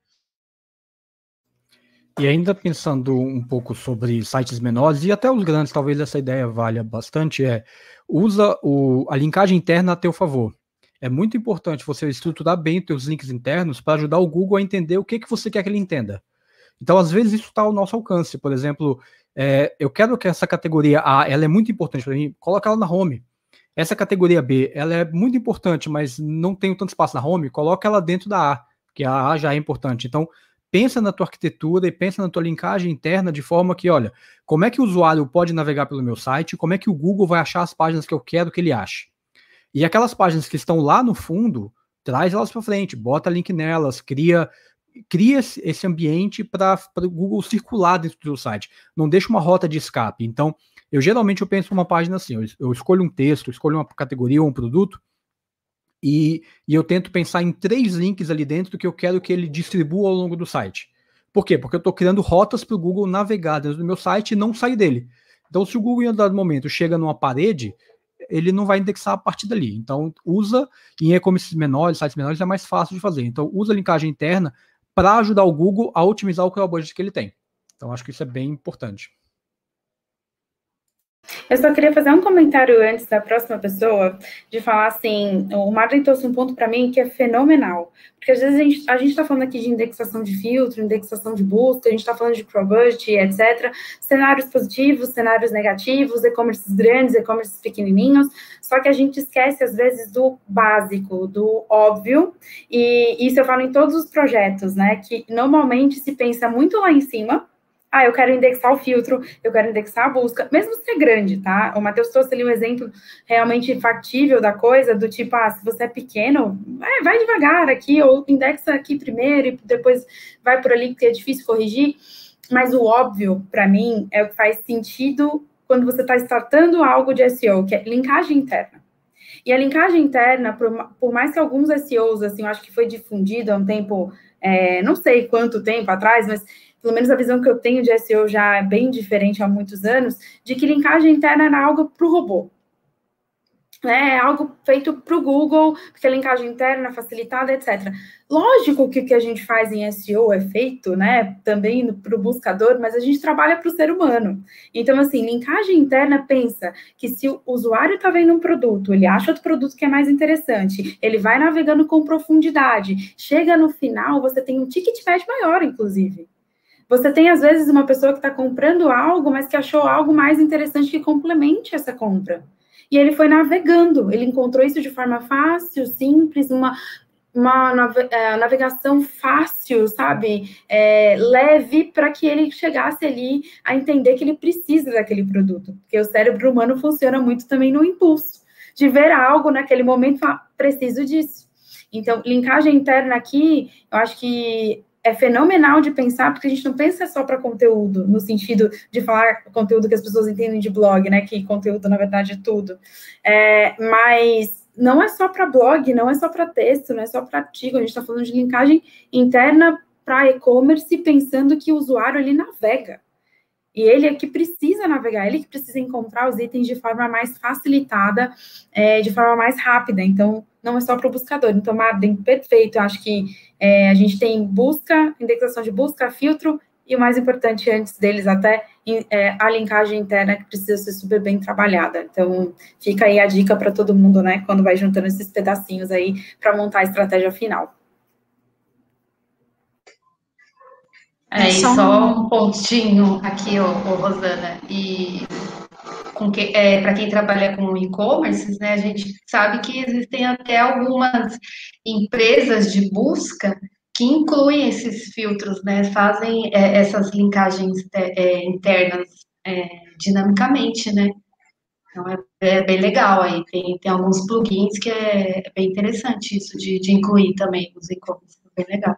E ainda pensando um pouco sobre sites menores e até os grandes, talvez essa ideia valha bastante, é usa o, a linkagem interna a teu favor. É muito importante você estruturar bem os teus links internos para ajudar o Google a entender o que, que você quer que ele entenda. Então, às vezes, isso está ao nosso alcance. Por exemplo, é, eu quero que essa categoria A ela é muito importante para mim, coloca ela na home. Essa categoria B ela é muito importante, mas não tem tanto espaço na home, coloca ela dentro da A que a A já é importante. Então, pensa na tua arquitetura e pensa na tua linkagem interna de forma que, olha, como é que o usuário pode navegar pelo meu site, como é que o Google vai achar as páginas que eu quero que ele ache. E aquelas páginas que estão lá no fundo, traz elas para frente, bota link nelas, cria cria esse ambiente para o Google circular dentro do site. Não deixa uma rota de escape. Então, eu geralmente eu penso uma página assim, eu, eu escolho um texto, escolho uma categoria ou um produto, e, e eu tento pensar em três links ali dentro que eu quero que ele distribua ao longo do site. Por quê? Porque eu estou criando rotas para o Google navegar dentro do meu site e não sair dele. Então, se o Google em um dado momento chega numa parede, ele não vai indexar a partir dali. Então, usa em e-commerce menores, sites menores, é mais fácil de fazer. Então, usa a linkagem interna para ajudar o Google a otimizar o crawl budget que ele tem. Então, acho que isso é bem importante. Eu só queria fazer um comentário antes da próxima pessoa, de falar assim, o Marlon trouxe um ponto para mim que é fenomenal, porque às vezes a gente está falando aqui de indexação de filtro, indexação de busca, a gente está falando de ProBudget, etc, cenários positivos, cenários negativos, e-commerces grandes, e-commerces pequenininhos, só que a gente esquece às vezes do básico, do óbvio, e isso eu falo em todos os projetos, né, que normalmente se pensa muito lá em cima, ah, eu quero indexar o filtro, eu quero indexar a busca, mesmo se é grande, tá? O Matheus trouxe ali um exemplo realmente factível da coisa, do tipo, ah, se você é pequeno, é, vai devagar aqui, ou indexa aqui primeiro e depois vai por ali, porque é difícil corrigir. Mas o óbvio, para mim, é o que faz sentido quando você está startando algo de SEO, que é linkagem interna. E a linkagem interna, por, mais que alguns SEOs, assim, eu acho que foi difundido há um tempo, é, não sei quanto tempo atrás, mas pelo menos a visão que eu tenho de SEO já é bem diferente há muitos anos, de que linkagem interna era algo para o robô. Né, é algo feito para o Google, porque a linkagem interna facilitada, etc. Lógico que o que a gente faz em SEO é feito, né, também para o buscador, mas a gente trabalha para o ser humano. Então, assim, linkagem interna pensa que se o usuário está vendo um produto, ele acha outro produto que é mais interessante, ele vai navegando com profundidade, chega no final, você tem um ticket médio maior, inclusive. Você tem, às vezes, uma pessoa que está comprando algo, mas que achou algo mais interessante que complemente essa compra. E ele foi navegando, ele encontrou isso de forma fácil, simples, uma, uma é, navegação fácil, sabe? É, leve para que ele chegasse ali a entender que ele precisa daquele produto. Porque o cérebro humano funciona muito também no impulso de ver algo naquele momento e falar, preciso disso. Então, linkagem interna aqui, eu acho que é fenomenal de pensar, porque a gente não pensa só para conteúdo, no sentido de falar conteúdo que as pessoas entendem de blog, né? Que conteúdo, na verdade, é tudo. É, mas não é só para blog, não é só para texto, não é só para artigo, a gente está falando de linkagem interna para e-commerce, pensando que o usuário ele navega. E ele é que precisa navegar, ele que precisa encontrar os itens de forma mais facilitada, é, de forma mais rápida. Então, não é só para o buscador. Então, Marden, perfeito. Eu acho que é, a gente tem busca, indexação de busca, filtro, e o mais importante antes deles até é a linkagem interna que precisa ser super bem trabalhada. Então, fica aí a dica para todo mundo, né, quando vai juntando esses pedacinhos aí para montar a estratégia final. É, e só um pontinho aqui, ô, ô Rosana, e que, é, para quem trabalha com e-commerce, né, a gente sabe que existem até algumas empresas de busca que incluem esses filtros, né, fazem é, essas linkagens é, internas é, dinamicamente, né. Então é, é, bem legal aí, tem, tem alguns plugins que é, bem interessante isso de, de incluir também os e-commerce, bem legal.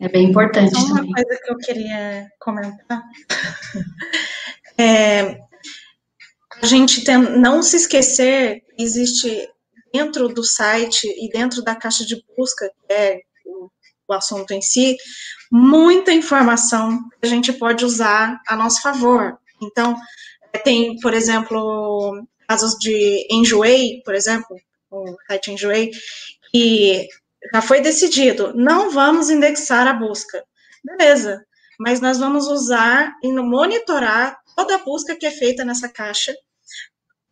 É bem importante. Só uma também. coisa que eu queria comentar. é, a gente tem, não se esquecer, existe dentro do site e dentro da caixa de busca, que é o, o assunto em si, muita informação que a gente pode usar a nosso favor. Então, tem, por exemplo, casos de Enjoei, por exemplo, o site Enjoei, que já foi decidido, não vamos indexar a busca. Beleza, mas nós vamos usar e monitorar toda a busca que é feita nessa caixa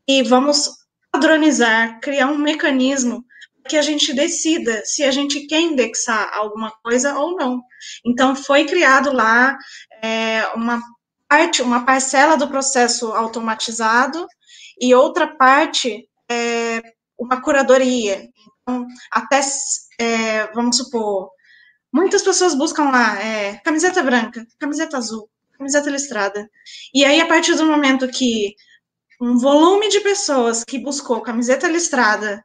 e vamos padronizar, criar um mecanismo que a gente decida se a gente quer indexar alguma coisa ou não. Então, foi criado lá é, uma parte, uma parcela do processo automatizado e outra parte é, uma curadoria. Então, até é, vamos supor, muitas pessoas buscam lá é, camiseta branca, camiseta azul, camiseta listrada. E aí, a partir do momento que um volume de pessoas que buscou camiseta listrada,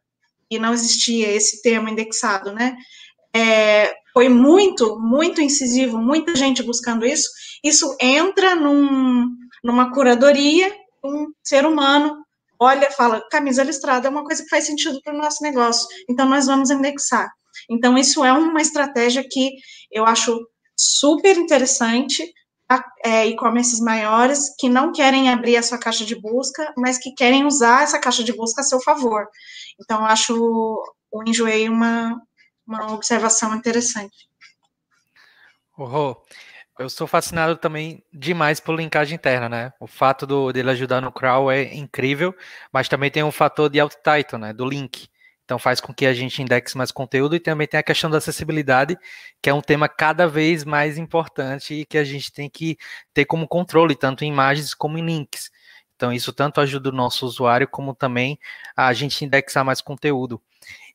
e não existia esse termo indexado, né? É, foi muito, muito incisivo, muita gente buscando isso. Isso entra num, numa curadoria, um ser humano olha, fala, camisa listrada é uma coisa que faz sentido para o nosso negócio, então nós vamos indexar. Então, isso é uma estratégia que eu acho super interessante para é, e-commerces maiores que não querem abrir a sua caixa de busca, mas que querem usar essa caixa de busca a seu favor. Então, eu acho o Enjoei uma, uma observação interessante. Oh, eu sou fascinado também demais por linkagem interna, né? O fato do, dele ajudar no crawl é incrível, mas também tem um fator de alt title, né? Do link. Então faz com que a gente indexe mais conteúdo e também tem a questão da acessibilidade, que é um tema cada vez mais importante e que a gente tem que ter como controle, tanto em imagens como em links. Então isso tanto ajuda o nosso usuário como também a gente indexar mais conteúdo.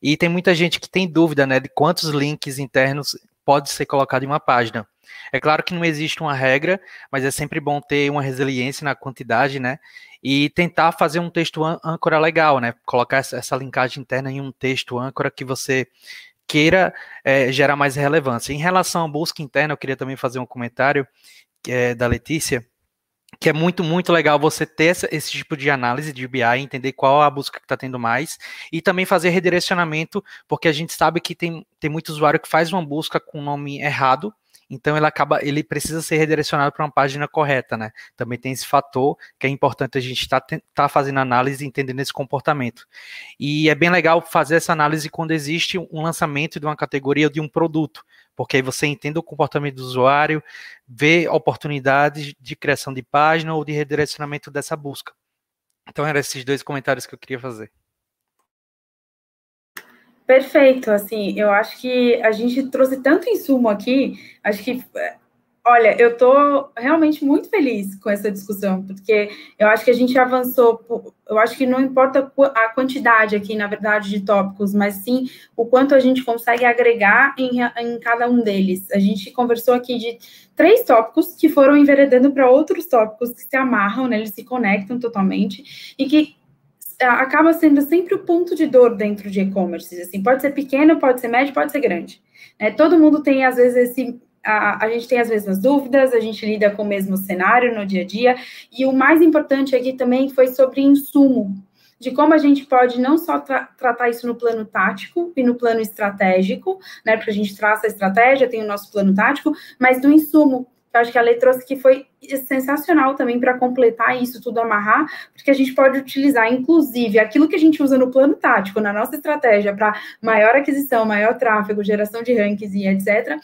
E tem muita gente que tem dúvida, né, de quantos links internos pode ser colocado em uma página. É claro que não existe uma regra, mas é sempre bom ter uma resiliência na quantidade, né? E tentar fazer um texto âncora legal, né? Colocar essa linkagem interna em um texto âncora que você queira é, gerar mais relevância. Em relação à busca interna, eu queria também fazer um comentário é da Letícia, que é muito, muito legal você ter essa, esse tipo de análise de BI, entender qual a busca que está tendo mais, e também fazer redirecionamento, porque a gente sabe que tem, tem muito usuário que faz uma busca com o nome errado, então ele acaba, ele precisa ser redirecionado para uma página correta, né? Também tem esse fator que é importante a gente estar tá, tá fazendo análise e entendendo esse comportamento. E é bem legal fazer essa análise quando existe um lançamento de uma categoria ou de um produto, porque aí você entende o comportamento do usuário, vê oportunidades de criação de página ou de redirecionamento dessa busca. Então eram esses dois comentários que eu queria fazer. Perfeito, assim, eu acho que a gente trouxe tanto insumo aqui, acho que, Olha, eu estou realmente muito feliz com essa discussão, porque eu acho que a gente avançou. Eu acho que não importa a quantidade aqui, na verdade, de tópicos, mas sim o quanto a gente consegue agregar em, em cada um deles. A gente conversou aqui de três tópicos que foram enveredando para outros tópicos que se amarram, né, eles se conectam totalmente e que acaba sendo sempre o ponto de dor dentro de e-commerce. Assim, pode ser pequeno, pode ser médio, pode ser grande. É, todo mundo tem, às vezes, esse a, a, gente tem as mesmas dúvidas, a gente lida com o mesmo cenário no dia a dia, e o mais importante aqui também foi sobre insumo, de como a gente pode não só tra tratar isso no plano tático e no plano estratégico, né, porque a gente traça a estratégia, tem o nosso plano tático, mas do insumo, eu acho que a lei trouxe que foi sensacional também para completar isso tudo, amarrar, porque a gente pode utilizar, inclusive, aquilo que a gente usa no plano tático, na nossa estratégia para maior aquisição, maior tráfego, geração de rankings e etc.,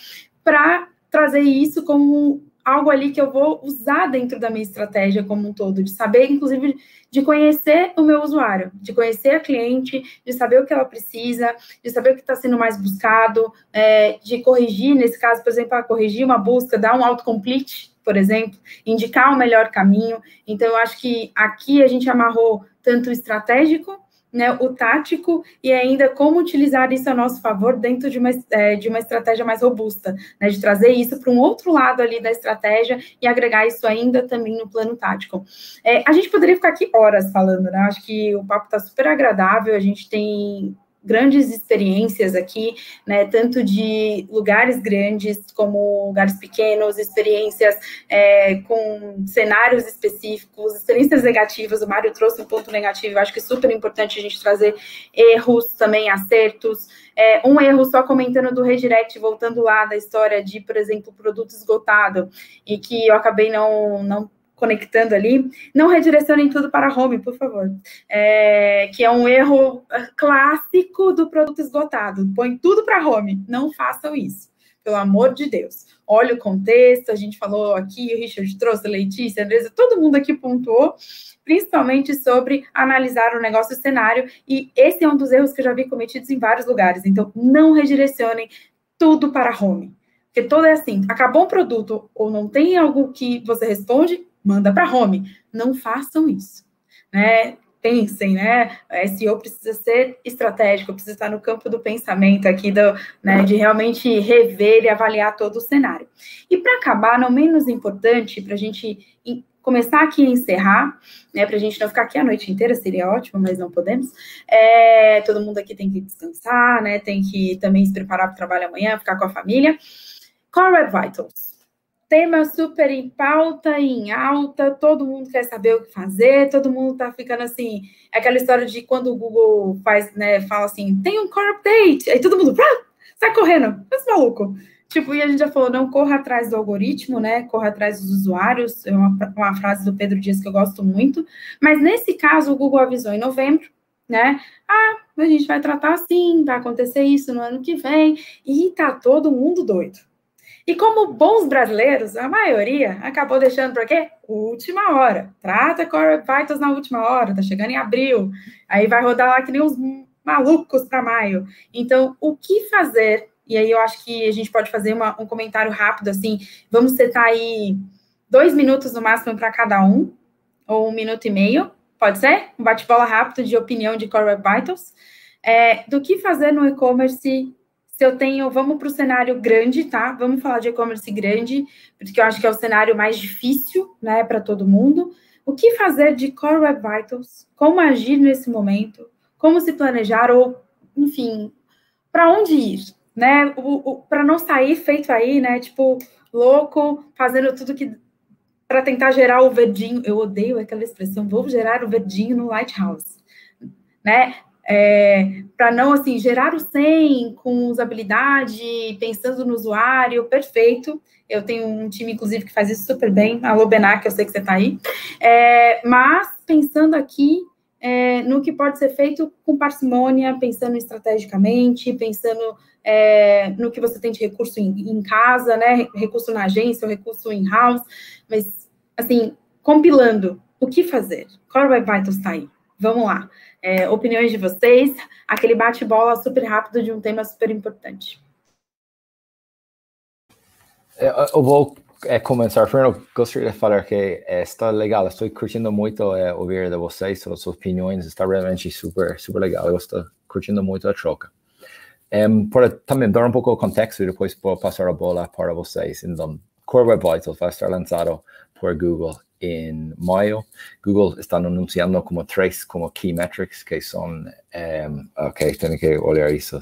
para trazer isso como algo ali que eu vou usar dentro da minha estratégia como um todo, de saber, inclusive, de conhecer o meu usuário, de conhecer a cliente, de saber o que ela precisa, de saber o que está sendo mais buscado, é, de corrigir, nesse caso, por exemplo, corrigir uma busca, dar um autocomplete, por exemplo, indicar o melhor caminho. Então, eu acho que aqui a gente amarrou tanto o estratégico né, o tático e ainda como utilizar isso a nosso favor dentro de uma, é, de uma estratégia mais robusta, né, de trazer isso para um outro lado ali da estratégia e agregar isso ainda também no plano tático. É, a gente poderia ficar aqui horas falando, né? Acho que o papo está super agradável, a gente tem grandes experiências aqui, né, tanto de lugares grandes como lugares pequenos, experiências é, com cenários específicos, experiências negativas. O Mário trouxe um ponto negativo, eu acho que é super importante a gente trazer erros, também acertos. É, um erro, só comentando do redirect, voltando lá da história de, por exemplo, produto esgotado, e que eu acabei não, não conectando ali, não redirecionem tudo para home, por favor. É, que é um erro clássico do produto esgotado. Põe tudo para home. Não façam isso. Pelo amor de Deus. Olha o contexto, a gente falou aqui, o Richard trouxe, Letícia, Andresa, todo mundo aqui pontuou, principalmente sobre analisar o negócio o cenário, e esse é um dos erros que eu já vi cometidos em vários lugares. Então, não redirecionem tudo para home. Porque todo é assim, acabou um produto ou não tem algo que você responde, manda para home. Não façam isso, né? Pensem, né? SEO precisa ser estratégico, precisa estar no campo do pensamento aqui, do, né, de realmente rever e avaliar todo o cenário. E para acabar, não menos importante, para a gente começar aqui a encerrar, né, para a gente não ficar aqui a noite inteira, seria ótimo, mas não podemos. É, todo mundo aqui tem que descansar, né, tem que também se preparar para o trabalho amanhã, ficar com a família. Core Web Vitals tema super em pauta em alta, todo mundo quer saber o que fazer, todo mundo tá ficando assim, é aquela história de quando o Google faz, né, fala assim, tem um core update, aí todo mundo ah, sai correndo, mas maluco. Tipo, e a gente já falou, não corra atrás do algoritmo, né? Corra atrás dos usuários. É uma, uma frase do Pedro Dias que eu gosto muito. Mas nesse caso, o Google avisou em novembro, né? Ah, a gente vai tratar assim, vai acontecer isso no ano que vem. E tá todo mundo doido. E como bons brasileiros, a maioria acabou deixando para quê? Última hora. Trata Core Vitals na última hora, tá chegando em abril. Aí vai rodar lá que nem uns malucos para maio. Então, o que fazer? E aí eu acho que a gente pode fazer uma, um comentário rápido assim. Vamos setar aí dois minutos no máximo para cada um, ou um minuto e meio. Pode ser? Um bate-bola rápido de opinião de Core Vitals. É, do que fazer no e-commerce se eu tenho, vamos para o cenário grande, tá? Vamos falar de e-commerce grande, porque eu acho que é o cenário mais difícil, né, para todo mundo. O que fazer de Core Web Vitals? Como agir nesse momento? Como se planejar ou, enfim, para onde ir, né? Para não sair feito aí, né? Tipo, louco, fazendo tudo que para tentar gerar o verdinho. Eu odeio aquela expressão, vou gerar o verdinho no Lighthouse, né? É, para não assim gerar o 100 com usabilidade, pensando no usuário, perfeito. Eu tenho um time, inclusive, que faz isso super bem. Alô, Benac, eu sei que você está aí. É, mas pensando aqui é, no que pode ser feito com parcimônia, pensando estrategicamente, pensando é, no que você tem de recurso em, em casa, né? Recurso na agência, recurso in-house, mas assim, compilando o que fazer. Core Web Vitals está aí. Vamos lá é, opiniões de vocês, aquele bate-bola super rápido de um tema super importante. É, eu vou é, começar, Fernando, gostaria de falar que é, está legal, estou curtindo muito é, ouvir de vocês, suas opiniões, está realmente super, super legal, eu estou curtindo muito a troca. Um, para também dar um pouco de contexto e depois vou passar a bola para vocês. Então, Core Web Vitals vai estar lançado por Google em maio. Google está anunciando como três como key metrics que são, um, ok, tenho que olhar isso.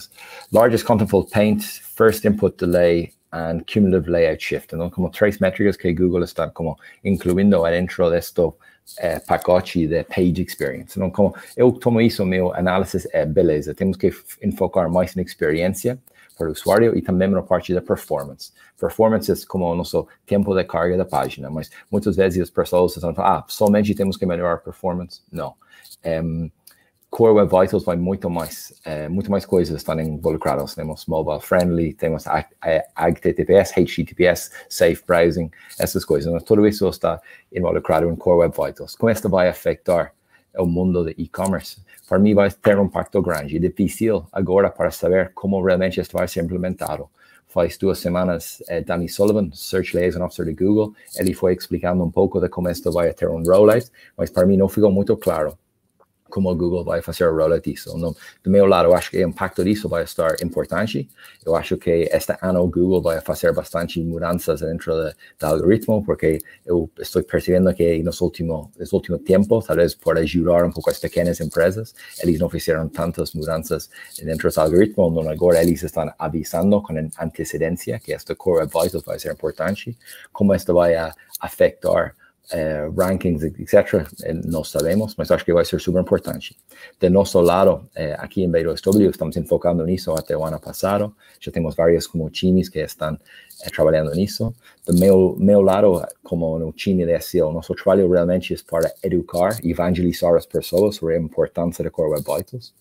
Largest Contentful Paint, First Input Delay and Cumulative Layout Shift. Então, como três métricas que Google está como incluindo dentro deste é, pacote de Page Experience. Então, como eu tomo isso, meu análise é beleza, temos que enfocar mais na experiência para o usuário e também na parte da performance. Performance é como o nosso tempo de carga da página, mas muitas vezes as pessoas estão falando, ah, somente temos que melhorar a performance. Não. Um, Core Web Vitals vai muito mais, é, muito mais coisas estão involucradas. Temos mobile friendly, temos HTTPS, HTTPS, safe browsing, essas coisas. tudo isso está involucrado em Core Web Vitals. Como isso vai afetar o mundo de e-commerce? Para mim vai ter um impacto grande e difícil agora para saber como realmente isso vai ser implementado. Faz duas semanas, eh, Danny Sullivan, Search Liaison Officer de Google, ele foi explicando um pouco de como isso vai ter um rollout, mas para mim não ficou muito claro como Google vai fazer o rollout disso. No, do meu lado, eu acho que o impacto disso vai estar importante. Eu acho que este ano Google vai fazer bastante mudanças dentro do algoritmo, porque eu estou percebendo que nos últimos, nos últimos tempos, talvez por ajudar um pouco as pequenas empresas, eles não fizeram tantas mudanças dentro do algoritmo, então agora eles estão avisando com antecedência que este core advisor vai ser importante, como isto vai afetar eh, rankings, etc., eh, não sabemos, mas acho que vai ser super importante. De nosso lado, eh, aqui em B2W, estamos enfocando nisso até o ano passado, já temos vários como times que estão eh, trabalhando nisso. Do meu, meu lado, como no time de SEO, nosso trabalho realmente é para educar, evangelizar as pessoas sobre a importância de Core Web Vitals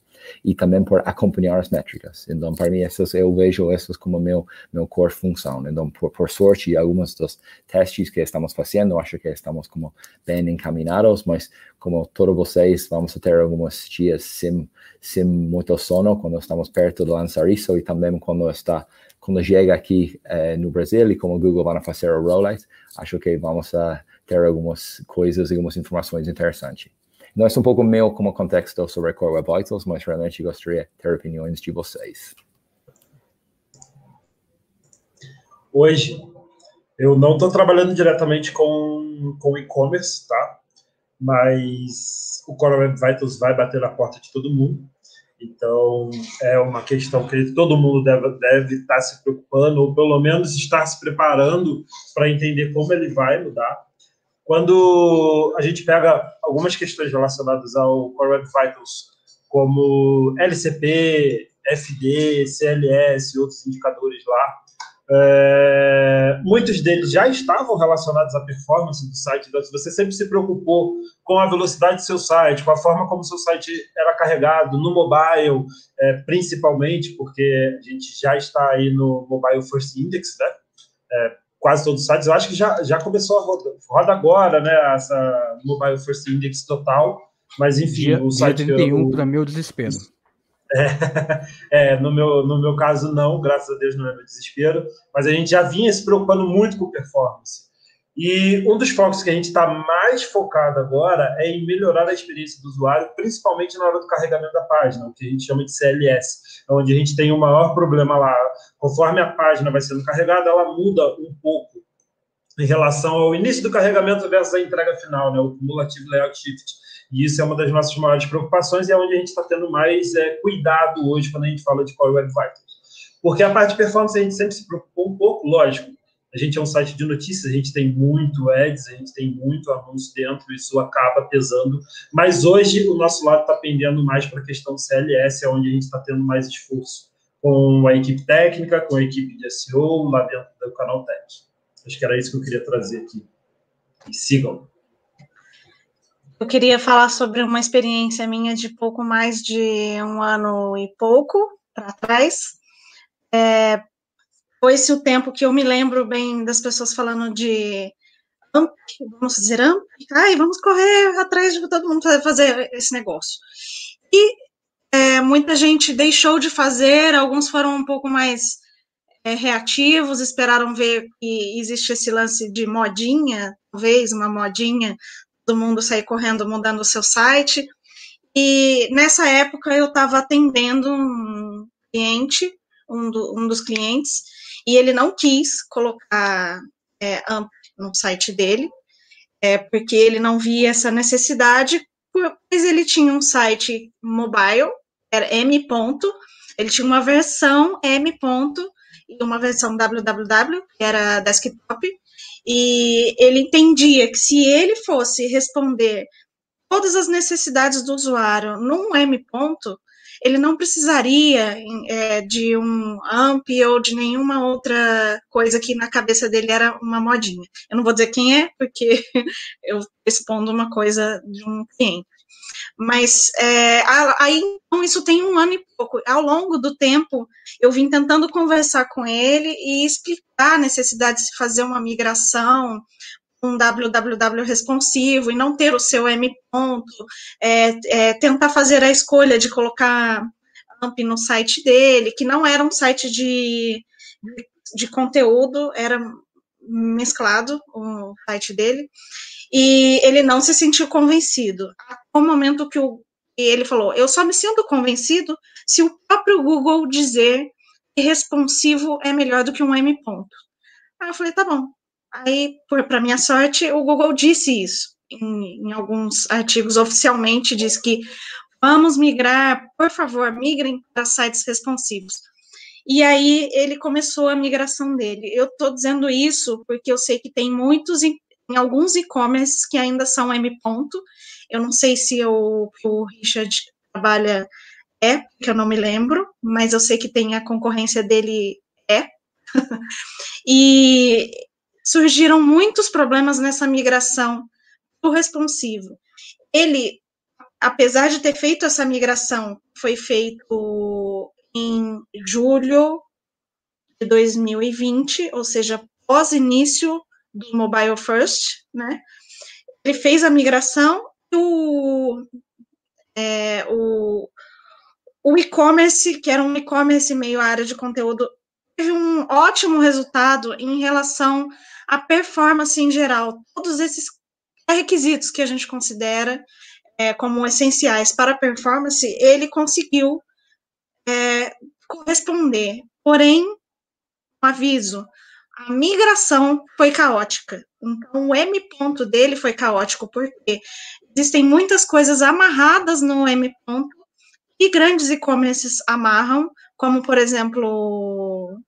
e também por acompanhar as métricas. Então, para mim, essas, eu vejo essas como meu, meu core função. Então, por, por sorte, alguns dos testes que estamos fazendo, acho que estamos como bem encaminhados, mas como todos vocês, vamos ter alguns dias sem, sem muito sono quando estamos perto de lançar isso e também quando está quando chega aqui eh, no Brasil e como o Google vai fazer o rollout, acho que vamos a ter algumas coisas, algumas informações interessantes. Não é um pouco meu como contexto sobre Core Web Vitals, mas realmente gostaria de ter opiniões de vocês. Hoje, eu não estou trabalhando diretamente com, com e-commerce, tá? Mas o Core Web Vitals vai bater na porta de todo mundo. Então, é uma questão que todo mundo deve, deve estar se preocupando, ou pelo menos estar se preparando para entender como ele vai mudar. Quando a gente pega algumas questões relacionadas ao Core Web Vitals, como LCP, FD, CLS e outros indicadores lá, é, muitos deles já estavam relacionados à performance do site. Então, você sempre se preocupou com a velocidade do seu site, com a forma como o seu site era carregado no mobile, é, principalmente, porque a gente já está aí no Mobile First Index, né? É, quase todos os sites. Eu acho que já, já começou a roda, roda agora, né? Essa Mobile First Index total. Mas enfim, dia, o site. Dia 31 para meu desespero. É, é, no, meu, no meu caso, não, graças a Deus não é meu desespero, mas a gente já vinha se preocupando muito com performance. E um dos focos que a gente está mais focado agora é em melhorar a experiência do usuário, principalmente na hora do carregamento da página, o que a gente chama de CLS, onde a gente tem o maior problema lá. Conforme a página vai sendo carregada, ela muda um pouco em relação ao início do carregamento versus a entrega final, né, o Cumulative Layout Shift. E isso é uma das nossas maiores preocupações e é onde a gente está tendo mais é, cuidado hoje quando a gente fala de Core Web Vitals. Porque a parte de performance a gente sempre se preocupou um pouco, lógico. A gente é um site de notícias, a gente tem muito ads, a gente tem muito anúncio dentro, isso acaba pesando. Mas hoje o nosso lado está pendendo mais para a questão do CLS, é onde a gente está tendo mais esforço com a equipe técnica, com a equipe de SEO, lá dentro do canal Tech. Acho que era isso que eu queria trazer aqui. E sigam. Eu queria falar sobre uma experiência minha de pouco mais de um ano e pouco para trás. É, foi esse o tempo que eu me lembro bem das pessoas falando de vamos dizer AMP, ai, vamos correr atrás de todo mundo fazer esse negócio. E é, muita gente deixou de fazer, alguns foram um pouco mais é, reativos, esperaram ver que existe esse lance de modinha, talvez uma modinha, todo mundo sair correndo mudando o seu site. E nessa época eu estava atendendo um cliente, um, do, um, dos clientes, e ele não quis colocar é, no site dele, é, porque ele não via essa necessidade, pois ele tinha um site mobile, era M. Ponto, ele tinha uma versão M. Ponto, e uma versão www, que era desktop, e ele entendia que se ele fosse responder todas as necessidades do usuário num M ponto, ele não precisaria é, de um AMP ou de nenhuma outra coisa que na cabeça dele era uma modinha. Eu não vou dizer quem é, porque eu respondo uma coisa de um cliente. Mas é, aí então, isso tem um ano e pouco. Ao longo do tempo, eu vim tentando conversar com ele e explicar a necessidade de se fazer uma migração, um www responsivo e não ter o seu M ponto, é, é, tentar fazer a escolha de colocar AMP no site dele, que não era um site de, de conteúdo, era mesclado o site dele, e ele não se sentiu convencido. Até o momento que o, ele falou, eu só me sinto convencido se o próprio Google dizer que responsivo é melhor do que um M ponto. Aí eu falei, tá bom, Aí, para minha sorte, o Google disse isso. Em, em, alguns artigos oficialmente diz que vamos migrar, por favor, migrem para sites responsivos. E aí ele começou a migração dele. Eu estou dizendo isso porque eu sei que tem muitos em, em alguns e-commerce que ainda são M ponto. Eu não sei se o, o Richard trabalha é, que eu não me lembro, mas eu sei que tem a concorrência dele é. e surgiram muitos problemas nessa migração do responsivo. Ele, apesar de ter feito essa migração, foi feito em julho de 2020, ou seja, pós início do Mobile First, né? Ele fez a migração e o, é, o, o e-commerce, que era um e-commerce meio área de conteúdo, teve um ótimo resultado em relação a performance em geral, todos esses requisitos que a gente considera é, como essenciais para a performance, ele conseguiu é, corresponder. Porém, um aviso, a migração foi caótica. Então, o M ponto dele foi caótico, porque existem muitas coisas amarradas no M ponto e grandes e-commerces amarram, como, por exemplo,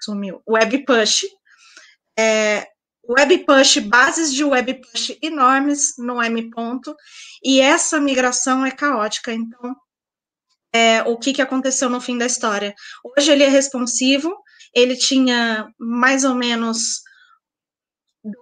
sumiu, Web Push, é, web push, bases de web push enormes no M ponto, e essa migração é caótica. Então, é, o que, que aconteceu no fim da história? Hoje ele é responsivo, ele tinha mais ou menos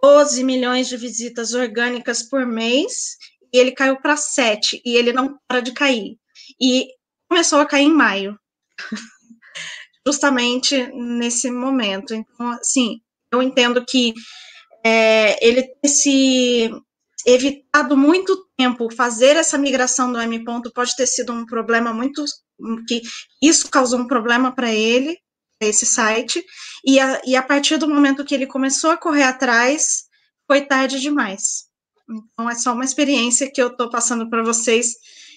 12 milhões de visitas orgânicas por mês, e ele caiu para 7, e ele não para de cair. E começou a cair em maio. Justamente nesse momento. Então, assim, eu entendo que é, ele ter se evitado muito tempo fazer essa migração do M ponto pode ter sido um problema muito que isso causou um problema para ele esse site e a, e a partir do momento que ele começou a correr atrás foi tarde demais então é só uma experiência que eu estou passando para vocês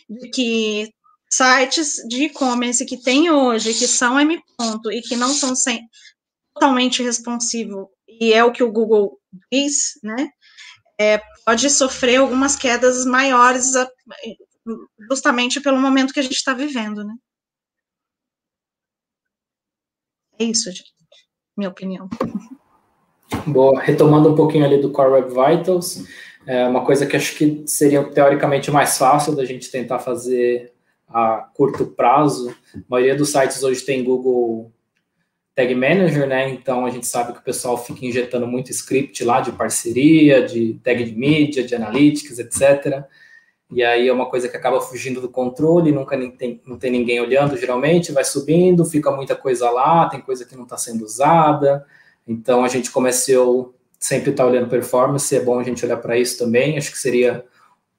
de que sites de e-commerce que tem hoje que são M ponto e que não são sem, totalmente responsivo, e é o que o Google diz, né, é, pode sofrer algumas quedas maiores justamente pelo momento que a gente está vivendo, né. É isso, gente, minha opinião. Boa, retomando um pouquinho ali do Core Web Vitals, é uma coisa que acho que seria teoricamente mais fácil da gente tentar fazer a curto prazo. A maioria dos sites hoje tem Google Tag Manager, né? Então a gente sabe que o pessoal fica injetando muito script lá de parceria, de tag de mídia, de analytics, etc. E aí é uma coisa que acaba fugindo do controle, nunca tem, não tem ninguém olhando, geralmente, vai subindo, fica muita coisa lá, tem coisa que não está sendo usada. Então a gente começou sempre estar tá olhando performance, é bom a gente olhar para isso também. Acho que seria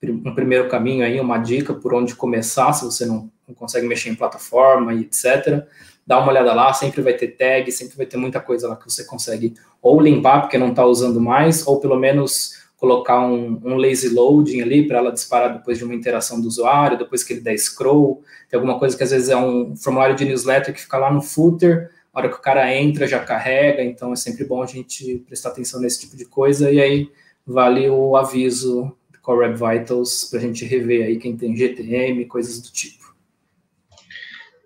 um primeiro caminho aí, uma dica por onde começar, se você não, não consegue mexer em plataforma e etc dá uma olhada lá, sempre vai ter tag, sempre vai ter muita coisa lá que você consegue ou limpar porque não está usando mais, ou pelo menos colocar um, um lazy loading ali para ela disparar depois de uma interação do usuário, depois que ele der scroll. Tem alguma coisa que às vezes é um formulário de newsletter que fica lá no footer, a hora que o cara entra já carrega, então é sempre bom a gente prestar atenção nesse tipo de coisa, e aí vale o aviso Core Web Vitals para a gente rever aí quem tem GTM, coisas do tipo.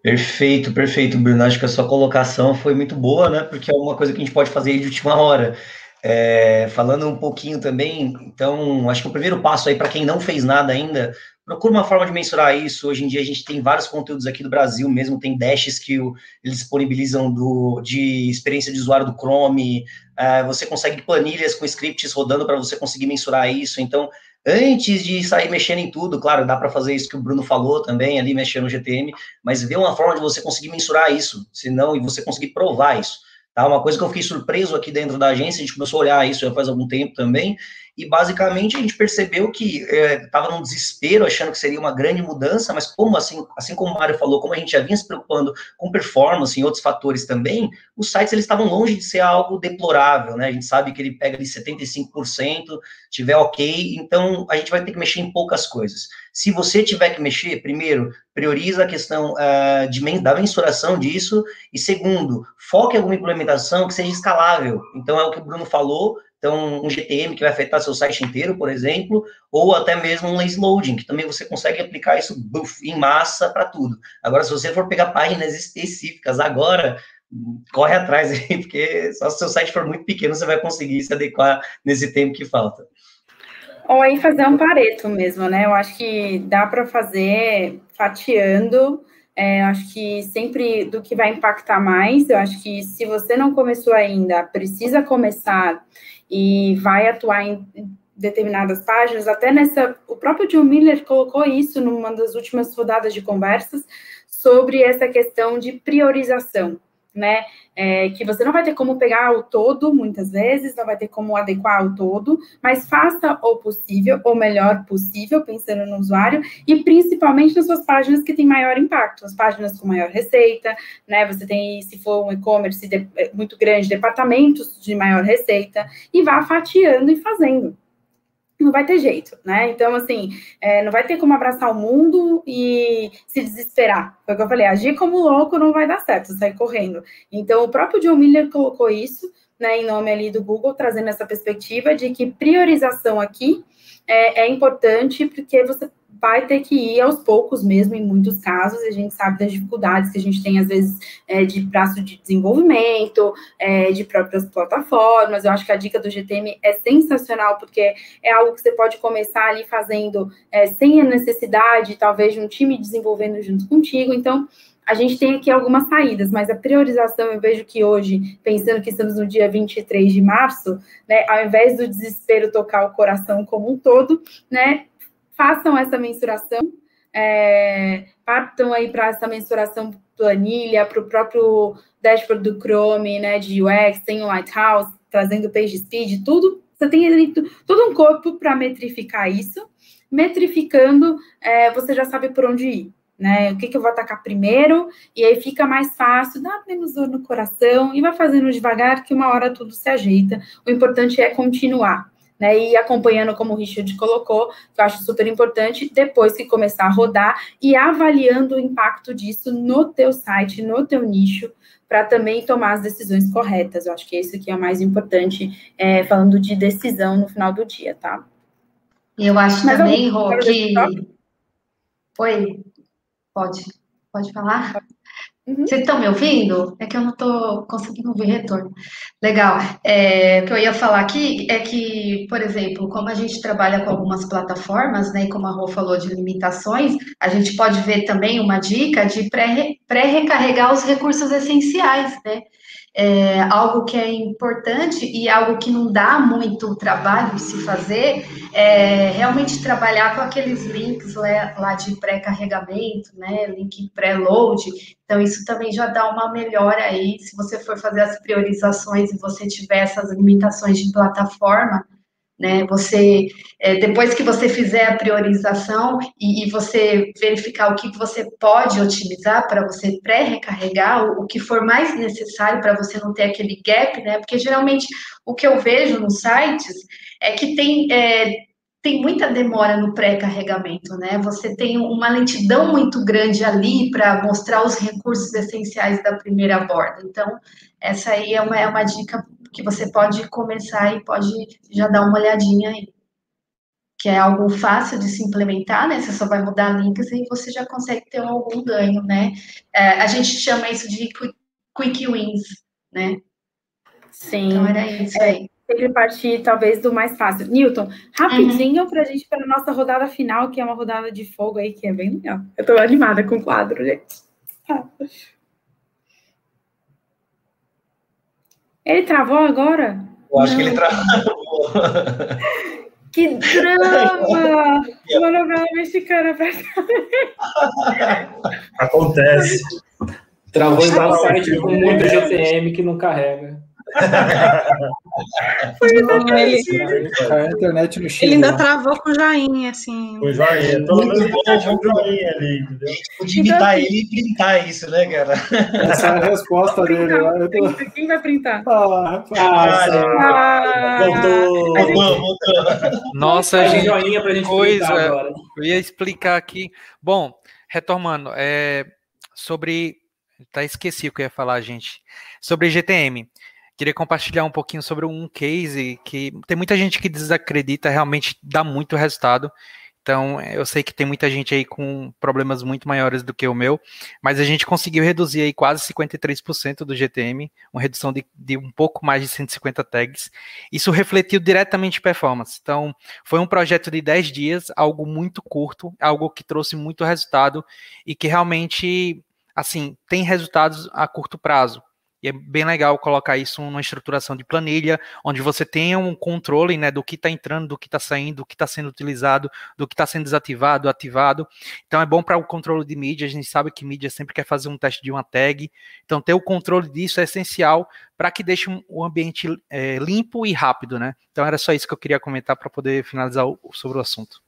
Perfeito, perfeito, Bruno. Acho que a sua colocação foi muito boa, né? Porque é uma coisa que a gente pode fazer de última hora. É, falando um pouquinho também, então, acho que o primeiro passo aí para quem não fez nada ainda, procura uma forma de mensurar isso. Hoje em dia a gente tem vários conteúdos aqui do Brasil mesmo, tem dashes que eles disponibilizam do, de experiência de usuário do Chrome, é, você consegue planilhas com scripts rodando para você conseguir mensurar isso. Então, antes de sair mexendo em tudo, claro, dá para fazer isso que o Bruno falou também, ali mexendo no GTM, mas ver uma forma de você conseguir mensurar isso, senão, e você conseguir provar isso. Tá? Uma coisa que eu fiquei surpreso aqui dentro da agência, a gente começou a olhar isso já faz algum tempo também, e basicamente a gente percebeu que estava é, num desespero, achando que seria uma grande mudança, mas como assim, assim como o Mário falou, como a gente já vinha se preocupando com performance e outros fatores também, os sites eles estavam longe de ser algo deplorável, né? A gente sabe que ele pega ali 75%, tiver ok, então a gente vai ter que mexer em poucas coisas. Se você tiver que mexer, primeiro, prioriza a questão uh, de, da mensuração disso, e segundo, foque em alguma implementação que seja escalável. Então é o que o Bruno falou, então, um GTM que vai afetar seu site inteiro, por exemplo, ou até mesmo um lazy loading, que também você consegue aplicar isso em massa para tudo. Agora, se você for pegar páginas específicas agora, corre atrás aí, porque só se seu site for muito pequeno, você vai conseguir se adequar nesse tempo que falta. Ou aí fazer um pareto mesmo, né? Eu acho que dá para fazer fatiando é, acho que sempre do que vai impactar mais, eu acho que se você não começou ainda, precisa começar e vai atuar em determinadas páginas, até nessa, o próprio John Miller colocou isso numa das últimas rodadas de conversas sobre essa questão de priorização né? É, que você não vai ter como pegar o todo, muitas vezes, não vai ter como adequar o todo, mas faça o possível, o melhor possível, pensando no usuário, e principalmente nas suas páginas que têm maior impacto, as páginas com maior receita, né? Você tem, se for um e-commerce muito grande, departamentos de maior receita, e vá fatiando e fazendo não vai ter jeito, né? Então, assim, é, não vai ter como abraçar o mundo e se desesperar. Foi o que eu falei, agir como louco não vai dar certo, sair correndo. Então, o próprio John Miller colocou isso, né, em nome ali do Google, trazendo essa perspectiva de que priorização aqui é, é importante, porque você vai ter que ir aos poucos mesmo, em muitos casos, a gente sabe das dificuldades que a gente tem, às vezes, é, de braço de desenvolvimento, é, de próprias plataformas. Eu acho que a dica do GTM é sensacional, porque é algo que você pode começar ali fazendo é, sem a necessidade, talvez, de um time desenvolvendo junto contigo. Então, a gente tem aqui algumas saídas, mas a priorização, eu vejo que hoje, pensando que estamos no dia 23 de março, né, ao invés do desespero tocar o coração como um todo, né, façam essa mensuração, é, partam aí para essa mensuração planilha, para o próprio dashboard do Chrome, né, de UX, tem o Lighthouse, trazendo page speed, tudo. Você tem todo um corpo para metrificar isso. Metrificando, é, você já sabe por onde ir. Né, o que, que eu vou atacar primeiro, e aí fica mais fácil, dá menos dor no coração, e vai fazendo devagar, que uma hora tudo se ajeita. O importante é continuar né, e acompanhando como o Richard colocou, que eu acho super importante, depois que começar a rodar e avaliando o impacto disso no teu site, no teu nicho, para também tomar as decisões corretas. Eu acho que isso que é o mais importante, é, falando de decisão no final do dia, tá? Eu acho Mas também, Rô, que... Oi, pode, pode falar? Uhum. Vocês estão me ouvindo? É que eu não estou conseguindo ouvir retorno. Legal. É, o que eu ia falar aqui é que, por exemplo, como a gente trabalha com algumas plataformas, né, e como a Rô falou de limitações, a gente pode ver também uma dica de pré-recarregar os recursos essenciais, né? É, algo que é importante e algo que não dá muito trabalho se fazer é realmente trabalhar com aqueles links lá, lá de pré-carregamento, né? Link pré-load. Então, isso também já dá uma melhora aí. Se você for fazer as priorizações e você tiver essas limitações de plataforma, né? Você, é, depois que você fizer a priorização e, e, você verificar o que você pode otimizar para você pré-recarregar, o, o, que for mais necessário para você não ter aquele gap, né? Porque geralmente o que eu vejo nos sites é que tem. É, tem muita demora no pré-carregamento, né? Você tem uma lentidão muito grande ali para mostrar os recursos essenciais da primeira borda. Então, essa aí é uma, é uma dica que você pode começar e pode já dar uma olhadinha aí. Que é algo fácil de se implementar, né? Você só vai mudar links e você já consegue ter algum ganho, né? É, a gente chama isso de quick wins, né? Sim. Então era isso aí. É, sempre partir, talvez, do mais fácil. Newton, rapidinho uhum. para a gente para a nossa rodada final, que é uma rodada de fogo aí, que é bem legal. Eu estou animada com o quadro, gente. Ele travou agora? Eu acho Não. que ele travou. Que drama! Uma novela mexicana pra Acontece. Travou em tal site com muito GTM que não carrega. Foi ele, a internet no Chile. Ele ainda travou com joinha, assim. Com joinha. Todo mundo um joinha ali, entendeu? Podia imitar ele e printar isso, né, cara? Essa é a resposta dele. Tô... Quem vai printar? Ah, ah, voltou, voltou, voltou. Nossa, gente, joinha pra gente coisa. Agora. Eu ia explicar aqui. Bom, retomando, é, sobre. Tá, esqueci o que eu ia falar, gente. Sobre GTM queria compartilhar um pouquinho sobre um case que tem muita gente que desacredita, realmente dá muito resultado. Então, eu sei que tem muita gente aí com problemas muito maiores do que o meu, mas a gente conseguiu reduzir aí quase 53% do GTM, uma redução de, de, um pouco mais de 150 tags. Isso refletiu diretamente performance. Então, foi um projeto de 10 dias, algo muito curto, algo que trouxe muito resultado e que realmente, assim, tem resultados a curto prazo. E é bem legal colocar isso numa estruturação de planilha, onde você tenha um controle né, do que está entrando, do que está saindo, do que está sendo utilizado, do que está sendo desativado, ativado. Então é bom para o controle de mídia. A gente sabe que mídia sempre quer fazer um teste de uma tag. Então ter o controle disso é essencial para que deixe o ambiente é, limpo e rápido. Né? Então era só isso que eu queria comentar para poder finalizar o, sobre o assunto.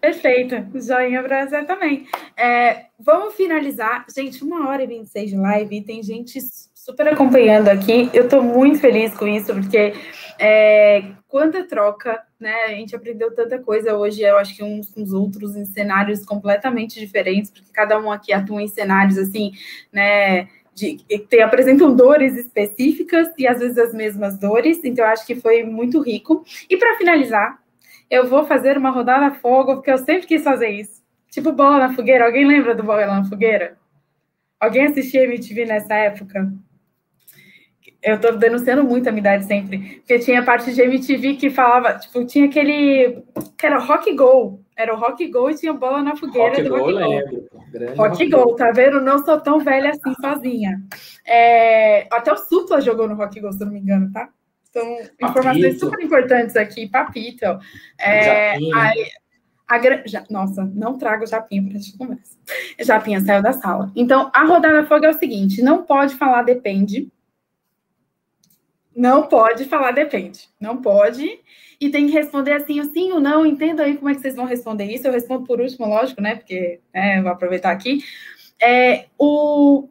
Perfeito, joinha para você também. É, vamos finalizar. Gente, uma hora e 26 de live tem gente super acompanhando aqui. Eu estou muito feliz com isso, porque é, quanta troca, né? A gente aprendeu tanta coisa hoje, eu acho que uns com os outros em cenários completamente diferentes, porque cada um aqui atua em cenários assim, né? De, que apresentam dores específicas e às vezes as mesmas dores, então eu acho que foi muito rico. E para finalizar, eu vou fazer uma rodada fogo, porque eu sempre quis fazer isso. Tipo bola na fogueira. Alguém lembra do bola na fogueira? Alguém assistia MTV nessa época? Eu tô denunciando muito a minha idade sempre. Porque tinha parte de MTV que falava, tipo, tinha aquele. que era Rock Go. Era o Rock Go e tinha bola na fogueira rock do Rock Go. Lembro. Rock Go, tá vendo? Não sou tão velha assim sozinha. É... Até o Supla jogou no Rock Go, se não me engano, tá? São informações super importantes aqui, papito. É, a, a, já, nossa, não trago japinha para a gente conversa. Japinha saiu da sala. Então, a rodada fogo é o seguinte: não pode falar depende. Não pode falar depende. Não pode. E tem que responder assim, o sim ou não. Entendo aí como é que vocês vão responder isso. Eu respondo por último, lógico, né? Porque né, vou aproveitar aqui. É, o,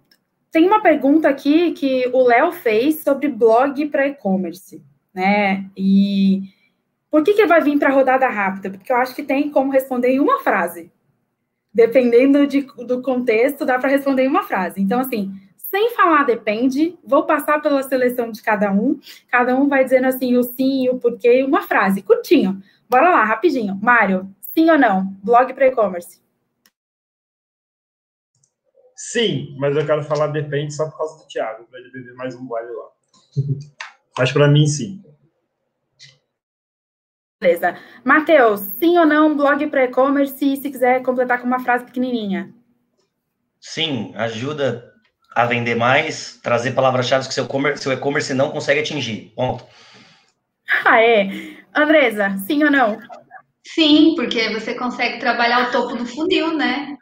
tem uma pergunta aqui que o Léo fez sobre blog para e-commerce, né? E por que, que vai vir para rodada rápida? Porque eu acho que tem como responder em uma frase. Dependendo de, do contexto, dá para responder em uma frase. Então, assim, sem falar depende, vou passar pela seleção de cada um. Cada um vai dizendo assim o sim, o porquê, uma frase, curtinho. Bora lá, rapidinho. Mário, sim ou não? Blog para e-commerce. Sim, mas eu quero falar depende só por causa do Thiago, para ele beber mais um gole lá. mas para mim, sim. Beleza. Matheus, sim ou não blog para e-commerce, se quiser completar com uma frase pequenininha? Sim, ajuda a vender mais, trazer palavras-chave que seu e-commerce não consegue atingir. Ponto. Ah, é. Andresa, sim ou não? Sim, porque você consegue trabalhar o topo do funil, né?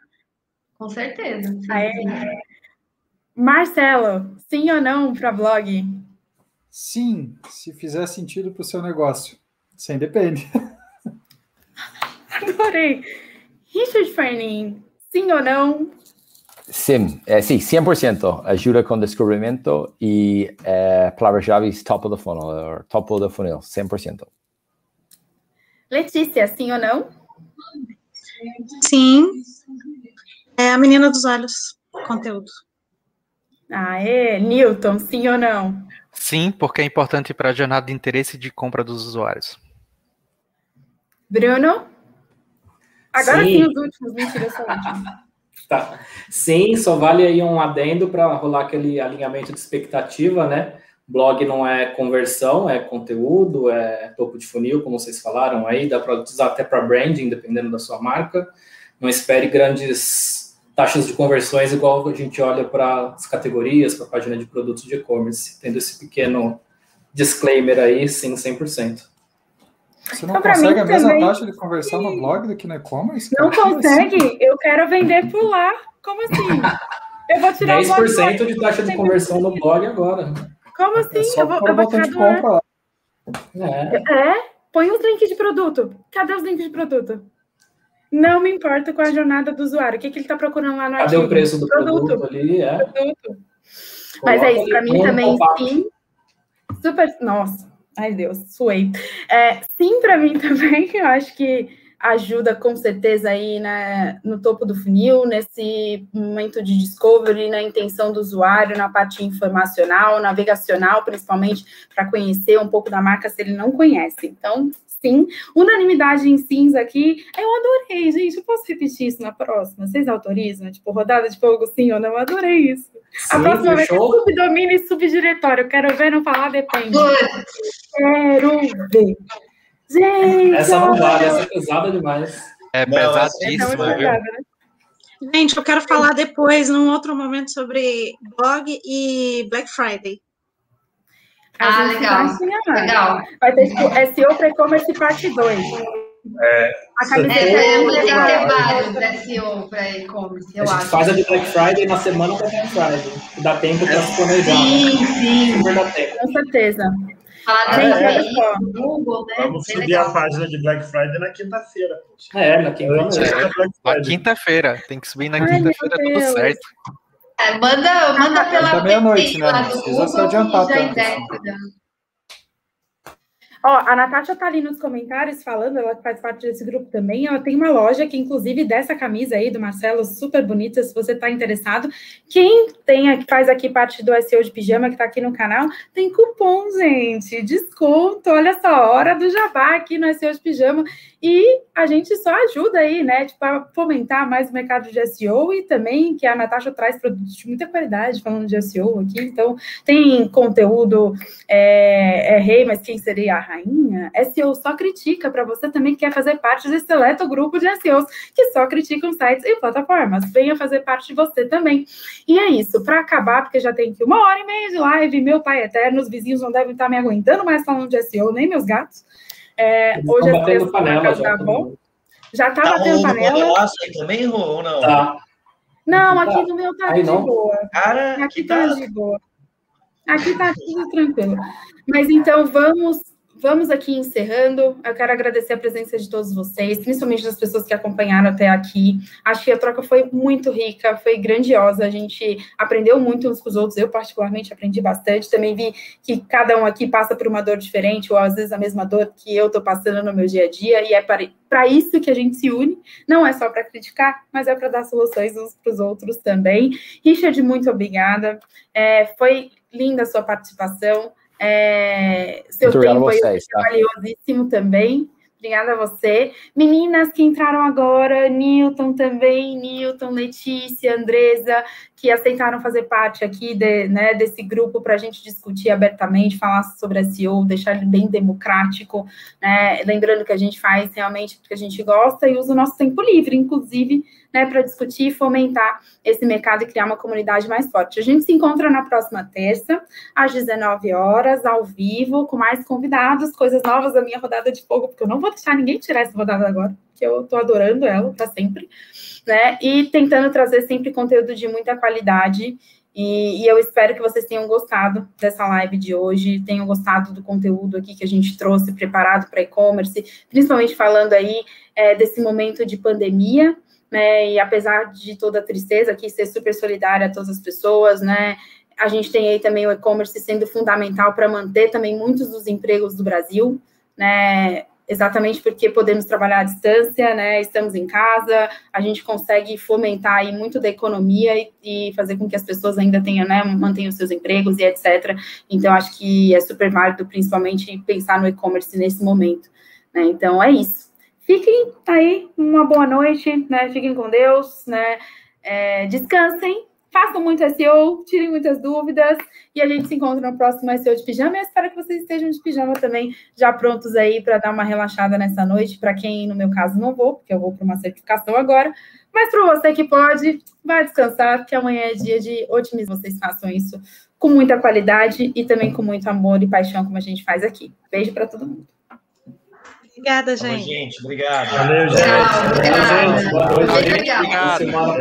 Com certeza. Ah, é. Marcelo, sim ou não para blog? Sim, se fizer sentido para o seu negócio. Sim, depende. Adorei. Richard Fernin, sim ou não? Sim, é, sim, 100%. Ajuda com descobrimento e é, palavras-chave top of the funnel, top of the funil, 100%. Letícia, sim ou não? Sim. É a menina dos olhos, conteúdo. Aê, Newton, sim ou não? Sim, porque é importante para a jornada de interesse de compra dos usuários. Bruno? Agora sim, Sim. os últimos, mentira, só. Tá. Sim, só vale aí um adendo para rolar aquele alinhamento de expectativa, né? Blog não é conversão, é conteúdo, é topo de funil, como vocês falaram aí, dá para usar até para branding, dependendo da sua marca. Não espere grandes taxas de conversões igual a gente olha para as categorias, para a página de produtos de e-commerce. Tendo esse pequeno disclaimer aí, sim, 100%. Você não Então, consegue a mesma também- taxa de conversão no blog do que no e-commerce? Não consegue? Eu quero vender por lá. Como assim? Eu vou tirar o blog 10% de taxa de conversão no blog agora. Como assim? É só eu vou, eu vou tirar do ar. compra lá. É. É, põe os links de produto. Cadê os links de produto? Não me importa com a jornada do usuário. O que, que ele está procurando lá no Cadê artigo? o preço do produto, ali? É. Produto. Mas é isso, para mim também pop-up. sim. Super. Nossa, ai Deus, suei. É, sim, para mim também, eu acho que ajuda com certeza aí né, no topo do funil, nesse momento de discovery, na intenção do usuário, na parte informacional, navegacional, principalmente para conhecer um pouco da marca se ele não conhece. Então, sim, unanimidade em cinza aqui. Eu adorei, gente. Eu posso repetir isso na próxima? Vocês autorizam? Tipo, rodada de fogo, sim ou não? Eu adorei isso. A Sim, próxima vez é subdomínio e subdiretório. Eu quero ver, não falar, depende. Quero ver. Gente, Essa não vale, essa é pesada demais. É Não, é pesadíssima, viu? pesada, né? Gente, eu quero falar depois, num outro momento, sobre blog e Black Friday. Ah, legal. vai chegar. Legal. Vai ter tipo, SEO para e-commerce parte 2. É, A camiseta É, é que ter legal. vários SEO para e-commerce, eu a gente acho. faz a de Black Friday na semana da Black Friday. Dá tempo para se planejar. Sim, né? sim. Super dá tempo. Com certeza. Falar do Google, né? vamos subir legal. a página de Black Friday na quinta-feira. É, na quinta Antes é. Na quinta-feira. Tem que subir na quinta-feira tudo Deus. certo. É, manda, manda pela Até meia-noite, né? lá Não precisa se adiantar já tanto, assim. Ó, a Natasha tá ali nos comentários falando, ela que faz parte desse grupo também. Ela tem uma loja que, inclusive, dessa camisa aí do Marcelo, super bonita, se você tá interessado. Quem tem, faz aqui parte do SEO de pijama, que tá aqui no canal, tem cupom, gente. Desconto. Olha só, hora do jabá aqui no SEO de pijama. E a gente só ajuda aí, né? Tipo, a fomentar mais o mercado de SEO e também que a Natasha traz produtos de muita qualidade, falando de SEO aqui. Então, tem conteúdo é, é rei, mas quem seria a rainha? SEO só critica para você também que quer fazer parte desse seleto grupo de SEOs que só criticam sites e plataformas. Venha fazer parte de você também. E é isso, para acabar, porque já tem aqui uma hora e meia de live, meu pai eterno, os vizinhos não devem estar me aguentando mais falando de SEO, nem meus gatos. É, hoje a batendo sexta panela tá já. bom. Já tá, Tá batendo panela. panelaço aí também, Rô, ou não? Tá. Não, Aqui tá. no meu tá Aí de não. boa. Cara, Aqui tá tá. de boa. Aqui tá tudo tranquilo. Mas então vamos vamos aqui encerrando. Eu quero agradecer a presença de todos vocês, principalmente das pessoas que acompanharam até aqui. Acho que a troca foi muito rica, foi grandiosa. A gente aprendeu muito uns com os outros. Eu, particularmente, aprendi bastante. Também vi que cada um aqui passa por uma dor diferente, ou às vezes a mesma dor que eu estou passando no meu dia a dia. E é para isso que a gente se une. Não é só para criticar, mas é para dar soluções uns para os outros também. Richard, muito obrigada. É, foi linda a sua participação. É, seu Muito tempo aí vocês, tá? valiosíssimo também. Obrigada a você. Meninas que entraram agora, Newton também, Newton, Letícia, Andresa, que aceitaram fazer parte aqui de, né, desse grupo para a gente discutir abertamente, falar sobre SEO, deixar ele bem democrático, né? Lembrando que a gente faz realmente porque a gente gosta e usa o nosso tempo livre, inclusive, né, para discutir e fomentar esse mercado e criar uma comunidade mais forte. A gente se encontra na próxima terça, às 19 horas, ao vivo, com mais convidados, coisas novas da minha rodada de fogo, porque eu não vou deixar ninguém tirar essa rodada agora, porque eu estou adorando ela para sempre, né? E tentando trazer sempre conteúdo de muita qualidade E, e, eu espero que vocês tenham gostado dessa live de hoje, tenham gostado do conteúdo aqui que a gente trouxe preparado para e-commerce, principalmente falando aí é, desse momento de pandemia, né? E apesar de toda a tristeza aqui, ser super solidária a todas as pessoas, né? A gente tem aí também o e-commerce sendo fundamental para manter também muitos dos empregos do Brasil, né? exatamente porque podemos trabalhar à distância, né? Estamos em casa, a gente consegue fomentar aí muito da economia e, e fazer com que as pessoas ainda tenham, né, mantenham seus empregos e etc. Então, acho que é super válido, principalmente, pensar no e-commerce nesse momento. Né? Então, é isso. Fiquem aí, uma boa noite, né? Fiquem com Deus, né? É, descansem façam muito SEO, tirem muitas dúvidas e a gente se encontra no próximo SEO de pijama. E espero que vocês estejam de pijama também, já prontos aí para dar uma relaxada nessa noite. Para quem, no meu caso, não vou, porque eu vou para uma certificação agora. Mas para você que pode, vai descansar, porque amanhã é dia de otimismo. Vocês façam isso com muita qualidade e também com muito amor e paixão, como a gente faz aqui. Beijo para todo mundo. Obrigada, gente. Vamos, gente. Obrigado. Valeu, gente. Valeu, gente. Boa noite. Obrigado.